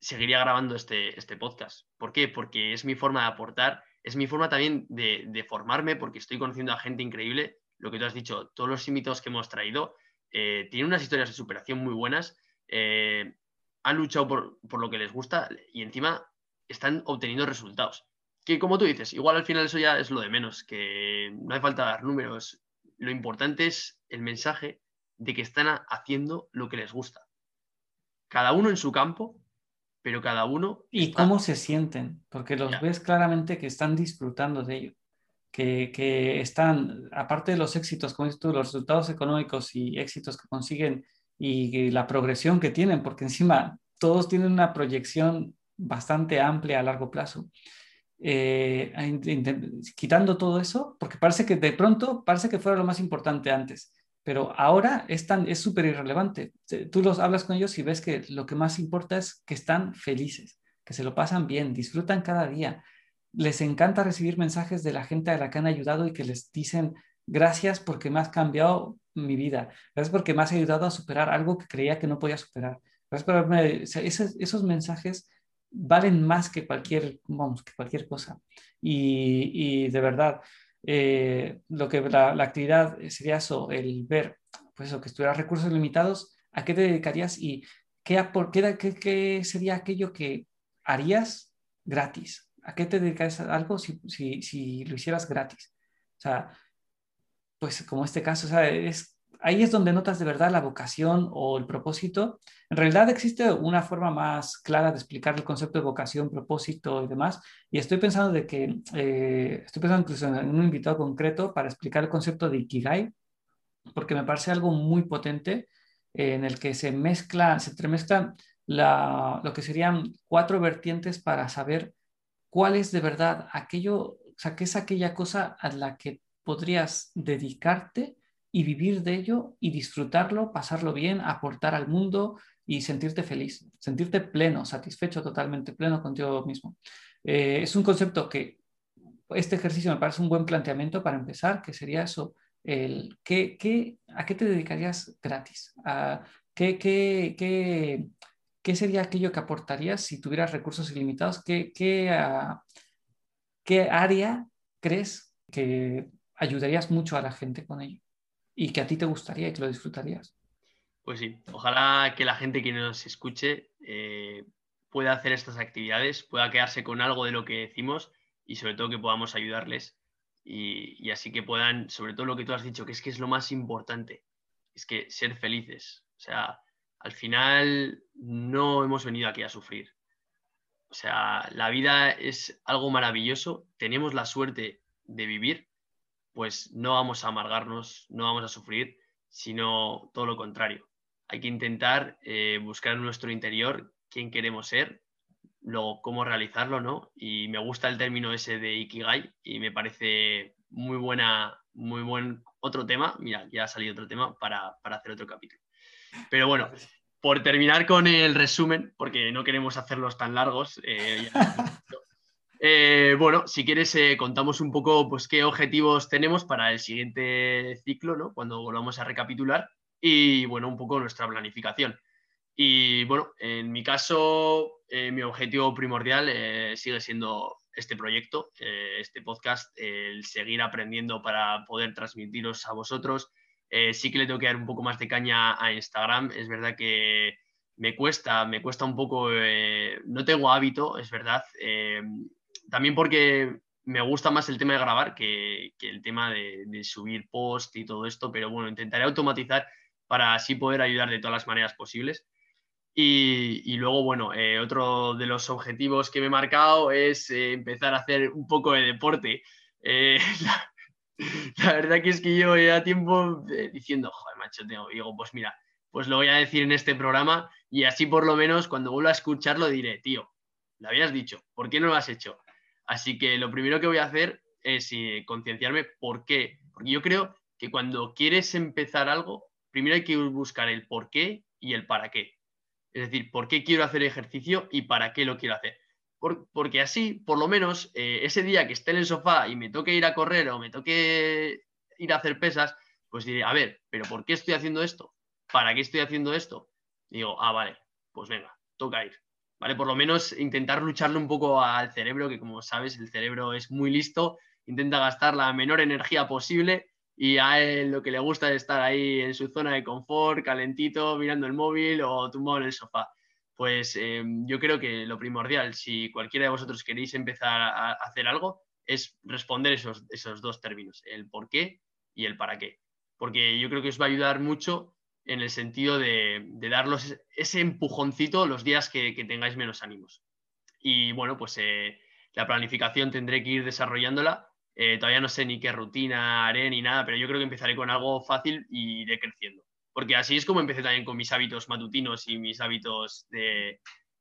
seguiría grabando este, este podcast. ¿Por qué? Porque es mi forma de aportar, es mi forma también de, de formarme, porque estoy conociendo a gente increíble. Lo que tú has dicho, todos los invitados que hemos traído, eh, tienen unas historias de superación muy buenas, eh, han luchado por, lo que les gusta y encima están obteniendo resultados. Que como tú dices, igual al final eso ya es lo de menos, que no hace falta dar números. Lo importante es el mensaje de que están haciendo lo que les gusta. Cada uno en su campo, pero cada uno... Y cómo se sienten, porque los ves claramente que están disfrutando de ello que, están, aparte de los éxitos, como dices tú, los resultados económicos y éxitos que consiguen y, la progresión que tienen, porque encima todos tienen una proyección bastante amplia a largo plazo. Eh, quitando todo eso, porque parece que de pronto parece que fuera lo más importante antes, pero ahora es es súper irrelevante. Tú los hablas con ellos y ves que lo que más importa es que están felices, que se lo pasan bien, disfrutan cada día, les encanta recibir mensajes de la gente a la que han ayudado y que les dicen gracias porque me has cambiado mi vida, gracias porque me has ayudado a superar algo que creía que no podía superar. esos, mensajes valen más que cualquier, vamos, que cualquier cosa. Y, de verdad, eh, lo que la, actividad sería eso, el ver, pues eso, que estuvieras recursos limitados, ¿a qué te dedicarías y qué, sería aquello que harías gratis? ¿A qué te dedicas algo si, si, lo hicieras gratis? O sea, pues como este caso, o sea, es, ahí es donde notas de verdad la vocación o el propósito. En realidad existe una forma más clara de explicar el concepto de vocación, propósito y demás. Y estoy pensando de que, eh, estoy pensando incluso en un invitado concreto para explicar el concepto de Ikigai, porque me parece algo muy potente en el que se mezcla, se entremezclan la, lo que serían cuatro vertientes para saber cuál es de verdad aquello, o sea, qué es aquella cosa a la que podrías dedicarte y vivir de ello y disfrutarlo, pasarlo bien, aportar al mundo y sentirte feliz, sentirte pleno, satisfecho, totalmente pleno contigo mismo. Eh, es un concepto que este ejercicio me parece un buen planteamiento para empezar, que sería eso, el, ¿qué, qué, a qué te dedicarías gratis? ¿A qué, qué, qué, ¿qué sería aquello que aportarías si tuvieras recursos ilimitados? ¿Qué, qué, ah, qué área crees que ayudarías mucho a la gente con ello? Y que a ti te gustaría y que lo disfrutarías. Pues sí, ojalá que la gente que nos escuche eh, pueda hacer estas actividades, pueda quedarse con algo de lo que decimos y sobre todo que podamos ayudarles y, así que puedan, sobre todo lo que tú has dicho, que es que es lo más importante, es que ser felices. O sea, al final no hemos venido aquí a sufrir. O sea, la vida es algo maravilloso, tenemos la suerte de vivir, pues no vamos a amargarnos, no vamos a sufrir, sino todo lo contrario hay que intentar eh, buscar en nuestro interior quién queremos ser, luego cómo realizarlo, ¿no? Y me gusta el término ese de Ikigai y me parece muy buena, muy buen otro tema. Mira, ya ha salido otro tema para, hacer otro capítulo. Pero bueno, por terminar con el resumen, porque no queremos hacerlos tan largos, eh, eh, bueno, si quieres contamos un poco pues, qué objetivos tenemos para el siguiente ciclo, ¿no? Cuando volvamos a recapitular y bueno, un poco nuestra planificación. Y bueno, en mi caso, eh, mi objetivo primordial eh, sigue siendo este proyecto, eh, este podcast, el seguir aprendiendo para poder transmitiros a vosotros. Sí que le tengo que dar un poco más de caña a Instagram. Es verdad que me cuesta, me cuesta un poco, no tengo hábito, es verdad. también porque me gusta más el tema de grabar que, el tema de, de, subir post y todo esto, pero bueno, intentaré automatizar para así poder ayudar de todas las maneras posibles. Y, luego, bueno, eh, otro de los objetivos que me he marcado es eh, empezar a hacer un poco de deporte. Eh, la, verdad que es que yo ya tiempo diciendo, joder, macho, tengo, digo, pues mira, pues lo voy a decir en este programa y así por lo menos cuando vuelva a escucharlo diré, tío, lo habías dicho, ¿por qué no lo has hecho? Así que lo primero que voy a hacer es concienciarme por qué. Porque yo creo que cuando quieres empezar algo, primero hay que buscar el por qué y el para qué. Es decir, por qué quiero hacer ejercicio y para qué lo quiero hacer. Porque así, por lo menos, eh, ese día que esté en el sofá y me toque ir a correr o me toque ir a hacer pesas, pues diré, a ver, pero ¿por qué estoy haciendo esto? ¿Para qué estoy haciendo esto? digo, ah, vale, pues venga, toca ir. ¿Vale? Por lo menos intentar lucharle un poco al cerebro, que como sabes, el cerebro es muy listo, intenta gastar la menor energía posible y a él lo que le gusta es estar ahí en su zona de confort, calentito, mirando el móvil o tumbado en el sofá. Pues eh, yo creo que lo primordial, si cualquiera de vosotros queréis empezar a, hacer algo, es responder esos, esos dos términos, el por qué y el para qué. Porque yo creo que os va a ayudar mucho en el sentido de, de darlos ese empujoncito los días que, tengáis menos ánimos. Y bueno, pues eh, la planificación tendré que ir desarrollándola eh, todavía no sé ni qué rutina haré ni nada, pero yo creo que empezaré con algo fácil y iré creciendo. Porque así es como empecé también con mis hábitos matutinos y mis hábitos de,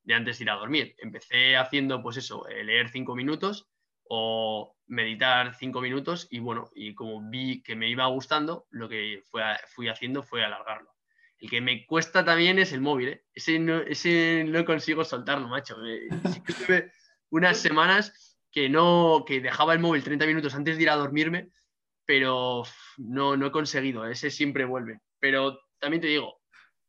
antes de ir a dormir. Empecé haciendo, pues eso, eh, leer cinco minutos o meditar cinco minutos y bueno, y como vi que me iba gustando, lo que fui haciendo fue alargarlo. El que me cuesta también es el móvil, ¿eh? ese, no, ese no consigo soltarlo, macho. Sí que estuve unas semanas que no, que dejaba el móvil 30 minutos antes de ir a dormirme, pero no, no he conseguido, ese siempre vuelve. Pero también te digo,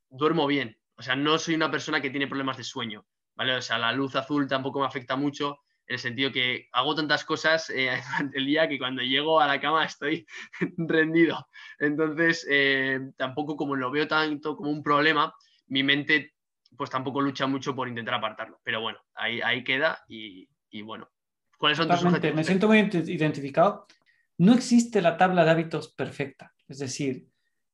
duermo bien, o sea, no soy una persona que tiene problemas de sueño, ¿vale? O sea, la luz azul tampoco me afecta mucho, en el sentido que hago tantas cosas eh, durante el día que cuando llego a la cama estoy rendido. Entonces, eh, tampoco como lo veo tanto como un problema, mi mente pues tampoco lucha mucho por intentar apartarlo. Pero bueno, ahí, ahí queda y, y bueno, ¿Cuáles son tus objetivos? Me siento muy identificado. No existe la tabla de hábitos perfecta. Es decir,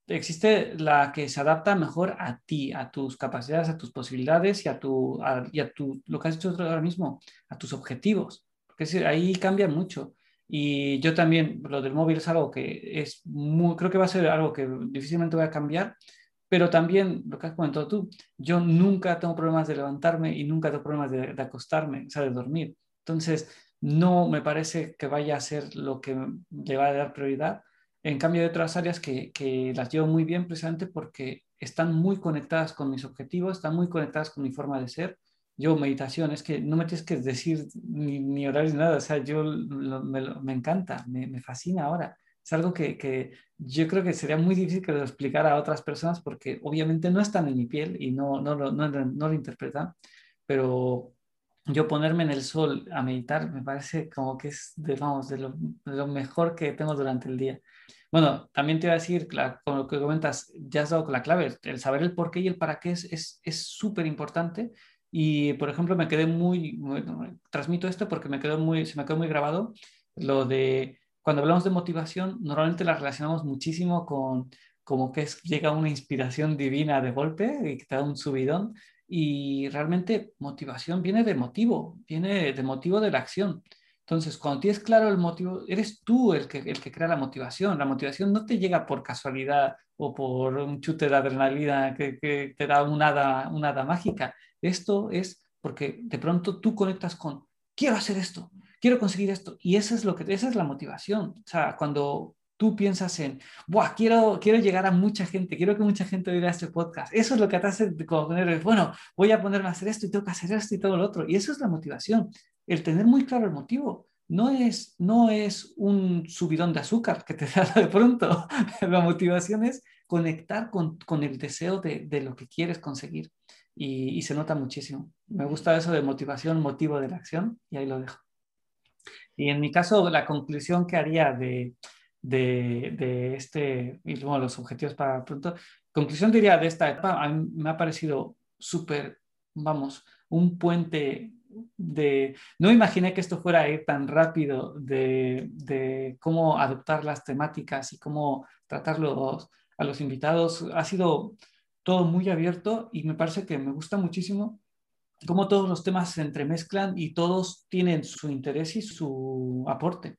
existe la que se adapta mejor a ti, a tus capacidades, a tus posibilidades y a, tu, y a tu, lo que has dicho ahora mismo, a tus objetivos. Porque ahí cambia mucho. Y yo también, lo del móvil es algo que es muy, creo que va a ser algo que difícilmente voy a cambiar, pero también lo que has comentado tú, yo nunca tengo problemas de levantarme y nunca tengo problemas de, de acostarme, o sea, de dormir. Entonces, no me parece que vaya a ser lo que le va a dar prioridad. En cambio, hay otras áreas que, las llevo muy bien precisamente porque están muy conectadas con mis objetivos, están muy conectadas con mi forma de ser. Yo, meditación, es que no me tienes que decir ni, ni horario ni nada, o sea, yo me, encanta, me, fascina ahora. Es algo que, yo creo que sería muy difícil que lo explicara a otras personas porque obviamente no están en mi piel y no, no, no, no lo interpretan, pero yo ponerme en el sol a meditar me parece como que es de, vamos, de lo, mejor que tengo durante el día. Bueno, también te iba a decir, con lo que comentas, ya has dado con la clave, el saber el por qué y el para qué es súper es, importante. Y, por ejemplo, me quedé muy, transmito esto porque me quedó muy, se me quedó muy grabado lo de, cuando hablamos de motivación, normalmente la relacionamos muchísimo con como que es, llega una inspiración divina de golpe y que te da un subidón. Y realmente motivación viene de motivo, viene de motivo de la acción. Entonces, cuando tienes claro el motivo, eres tú el que, el que crea la motivación. La motivación no te llega por casualidad o por un chute de adrenalina que, que te da una hada, una hada mágica. Esto es porque de pronto tú conectas con, quiero hacer esto, quiero conseguir esto. Y eso es lo que, esa es la motivación. O sea, cuando tú piensas en, Buah, quiero, quiero llegar a mucha gente, quiero que mucha gente oiga este podcast. Eso es lo que te hace poner, bueno, voy a ponerme a hacer esto y tengo que hacer esto y todo lo otro. Y eso es la motivación, el tener muy claro el motivo. No es, no es un subidón de azúcar que te da de pronto. la motivación es conectar con, con el deseo de, de, lo que quieres conseguir. Y, y se nota muchísimo. Me gusta eso de motivación, motivo de la acción, y ahí lo dejo. Y en mi caso, la conclusión que haría de, de, este, y luego los objetivos para pronto. Conclusión diría de esta etapa, a mí me ha parecido súper, vamos, un puente de... No imaginé que esto fuera a ir tan rápido de, de cómo adoptar las temáticas y cómo tratarlos a los invitados. Ha sido todo muy abierto y me parece que me gusta muchísimo cómo todos los temas se entremezclan y todos tienen su interés y su aporte.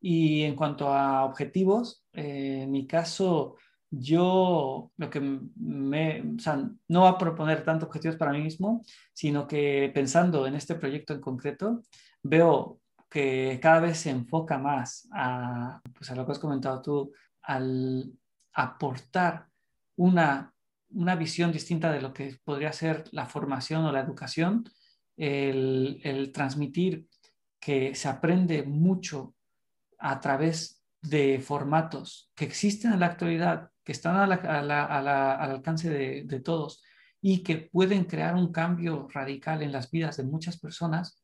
Y en cuanto a objetivos, eh, en mi caso, yo lo que me, o no va a proponer tantos objetivos para mí mismo, sino que pensando en este proyecto en concreto, veo que cada vez se enfoca más a, pues a lo que has comentado tú, al aportar una, una visión distinta de lo que podría ser la formación o la educación, el transmitir que se aprende mucho a través de formatos que existen en la actualidad, que están al alcance de, todos y que pueden crear un cambio radical en las vidas de muchas personas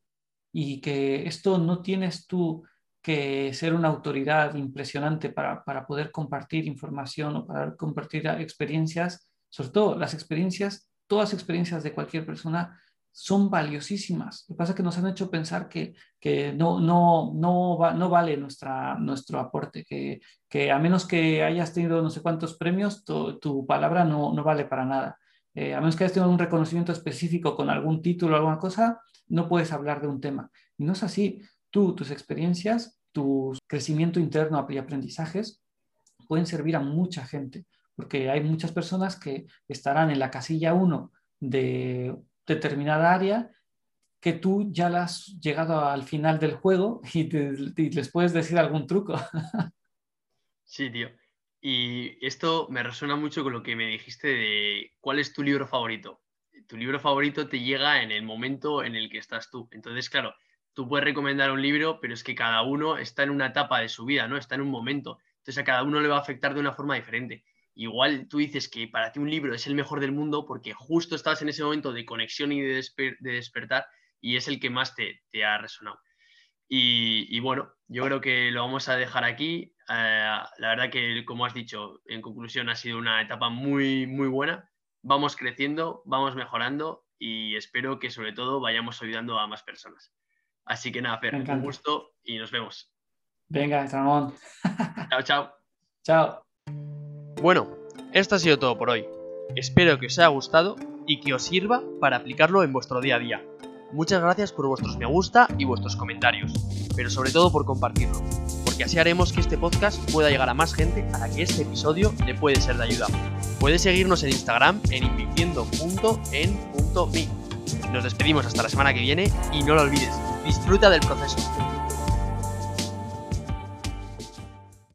y que esto no tienes tú que ser una autoridad impresionante para, para poder compartir información o para compartir experiencias, sobre todo las experiencias, todas experiencias de cualquier persona son valiosísimas. Lo que pasa es que nos han hecho pensar que, que no, no, no, no vale nuestra, nuestro aporte, que, que, a menos que hayas tenido no sé cuántos premios, tu, tu palabra no, no, vale para nada. Eh, a menos que hayas tenido un reconocimiento específico con algún título o alguna cosa, no puedes hablar de un tema. Y no es así. Tú, tus experiencias, tu crecimiento interno y aprendizajes pueden servir a mucha gente, porque hay muchas personas que estarán en la casilla 1 de determinada área que tú ya la has llegado al final del juego y, les puedes decir algún truco. Sí, tío. Y esto me resuena mucho con lo que me dijiste de cuál es tu libro favorito. Tu libro favorito te llega en el momento en el que estás tú. Entonces, claro, tú puedes recomendar un libro, pero es que cada uno está en una etapa de su vida, ¿no? Está en un momento. Entonces a cada uno le va a afectar de una forma diferente igual tú dices que para ti un libro es el mejor del mundo porque justo estás en ese momento de conexión y de, despertar y es el que más te, ha resonado. Y, bueno, yo creo que lo vamos a dejar aquí. Eh, la verdad que, como has dicho, en conclusión ha sido una etapa muy, muy buena. Vamos creciendo, vamos mejorando y espero que sobre todo vayamos ayudando a más personas. Así que nada, Fer, un gusto y nos vemos. Venga, Ramón. chao, chao. Chao. Bueno, esto ha sido todo por hoy. Espero que os haya gustado y que os sirva para aplicarlo en vuestro día a día. Muchas gracias por vuestros me gusta y vuestros comentarios, pero sobre todo por compartirlo, porque así haremos que este podcast pueda llegar a más gente a la que este episodio le puede ser de ayuda. Puedes seguirnos en Instagram en invirtiendo.en.me. Nos despedimos hasta la semana que viene y no lo olvides, disfruta del proceso.